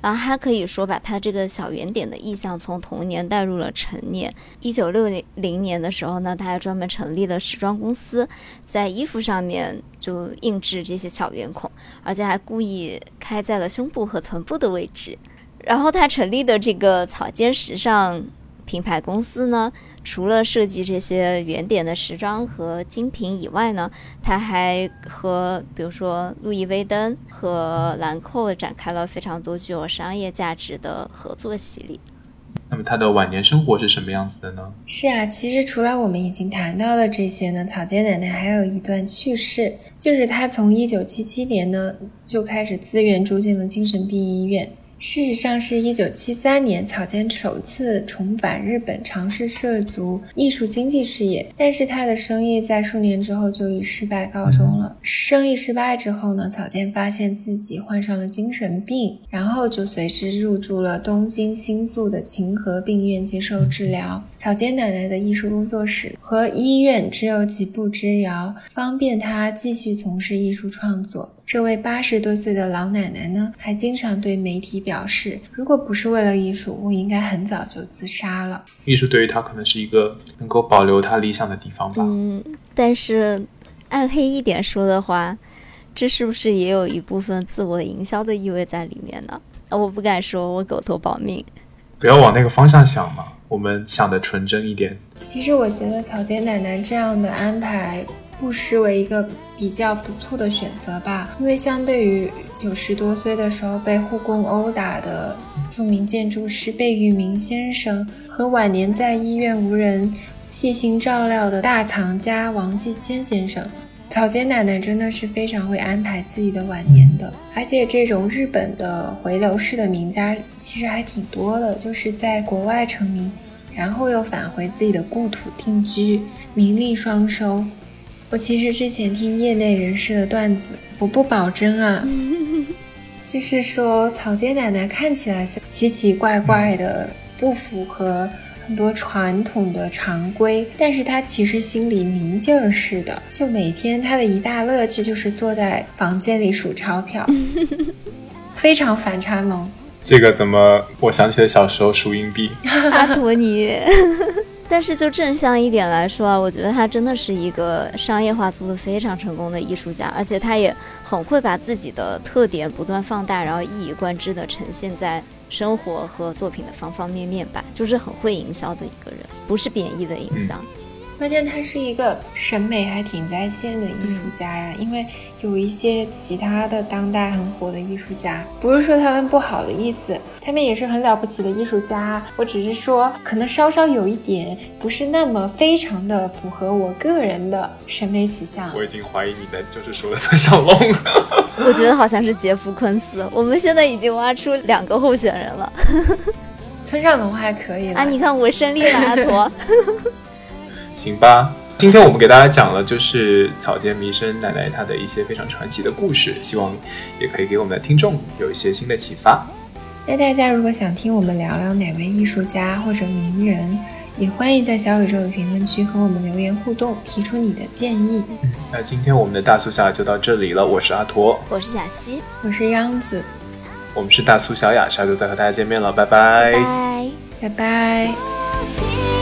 C: 然后他可以说把他这个小圆点的意象从童年带入了成年。一九六零年的时候呢，他还专门成立了时装公司，在衣服上面就印制这些小圆孔，而且还故意开在了胸部和臀部的位置。然后他成立的这个草间时尚品牌公司呢。除了设计这些原点的时装和精品以外呢，他还和比如说路易威登和兰蔻展开了非常多具有商业价值的合作洗礼。
A: 那么他的晚年生活是什么样子的呢？
B: 是啊，其实除了我们已经谈到的这些呢，草间奶奶还有一段趣事，就是她从一九七七年呢就开始自愿住进了精神病医院。事实上，是一九七三年，草间首次重返日本，尝试涉足艺术经济事业。但是他的生意在数年之后就以失败告终了。生意失败之后呢，草间发现自己患上了精神病，然后就随之入住了东京新宿的晴和病院接受治疗。草间奶奶的艺术工作室和医院只有几步之遥，方便她继续从事艺术创作。这位八十多岁的老奶奶呢，还经常对媒体表示：“如果不是为了艺术，我应该很早就自杀了。”
A: 艺术对于她可能是一个能够保留她理想的地方吧。
C: 嗯，但是暗黑一点说的话，这是不是也有一部分自我营销的意味在里面呢？我不敢说，我狗头保命。
A: 不要往那个方向想嘛，我们想的纯真一点。
B: 其实我觉得草间奶奶这样的安排。不失为一个比较不错的选择吧，因为相对于九十多岁的时候被护工殴打的著名建筑师贝聿铭先生，和晚年在医院无人细心照料的大藏家王继谦先生，草间奶奶真的是非常会安排自己的晚年的。而且这种日本的回流式的名家其实还挺多的，就是在国外成名，然后又返回自己的故土定居，名利双收。我其实之前听业内人士的段子，我不保真啊，就是说草间奶奶看起来奇奇怪怪的，不符合很多传统的常规，但是她其实心里明镜儿似的，就每天她的一大乐趣就是坐在房间里数钞票，非常反差萌。
A: 这个怎么？我想起了小时候数硬币。
C: 阿托尼。但是就正向一点来说啊，我觉得他真的是一个商业化做的非常成功的艺术家，而且他也很会把自己的特点不断放大，然后一以贯之的呈现在生活和作品的方方面面吧，就是很会营销的一个人，不是贬义的营销。
B: 关键他是一个审美还挺在线的艺术家呀，因为有一些其他的当代很火的艺术家，不是说他们不好的意思，他们也是很了不起的艺术家。我只是说，可能稍稍有一点不是那么非常的符合我个人的审美取向。
A: 我已经怀疑你在就是说孙小龙，
C: 我觉得好像是杰夫昆斯。我们现在已经挖出两个候选人了，
B: 孙少龙还可以
C: 啊，你看我胜利了，阿驼。
A: 行吧，今天我们给大家讲了就是草间弥生奶奶她的一些非常传奇的故事，希望也可以给我们的听众有一些新的启发。
B: 那大家如果想听我们聊聊哪位艺术家或者名人，也欢迎在小宇宙的评论区和我们留言互动，提出你的建议。
A: 那今天我们的大苏小就到这里了，我是阿驼，
C: 我是小西，
B: 我是央子，
A: 我们是大苏小雅，下周再和大家见面了，拜拜，
C: 拜
B: 拜拜。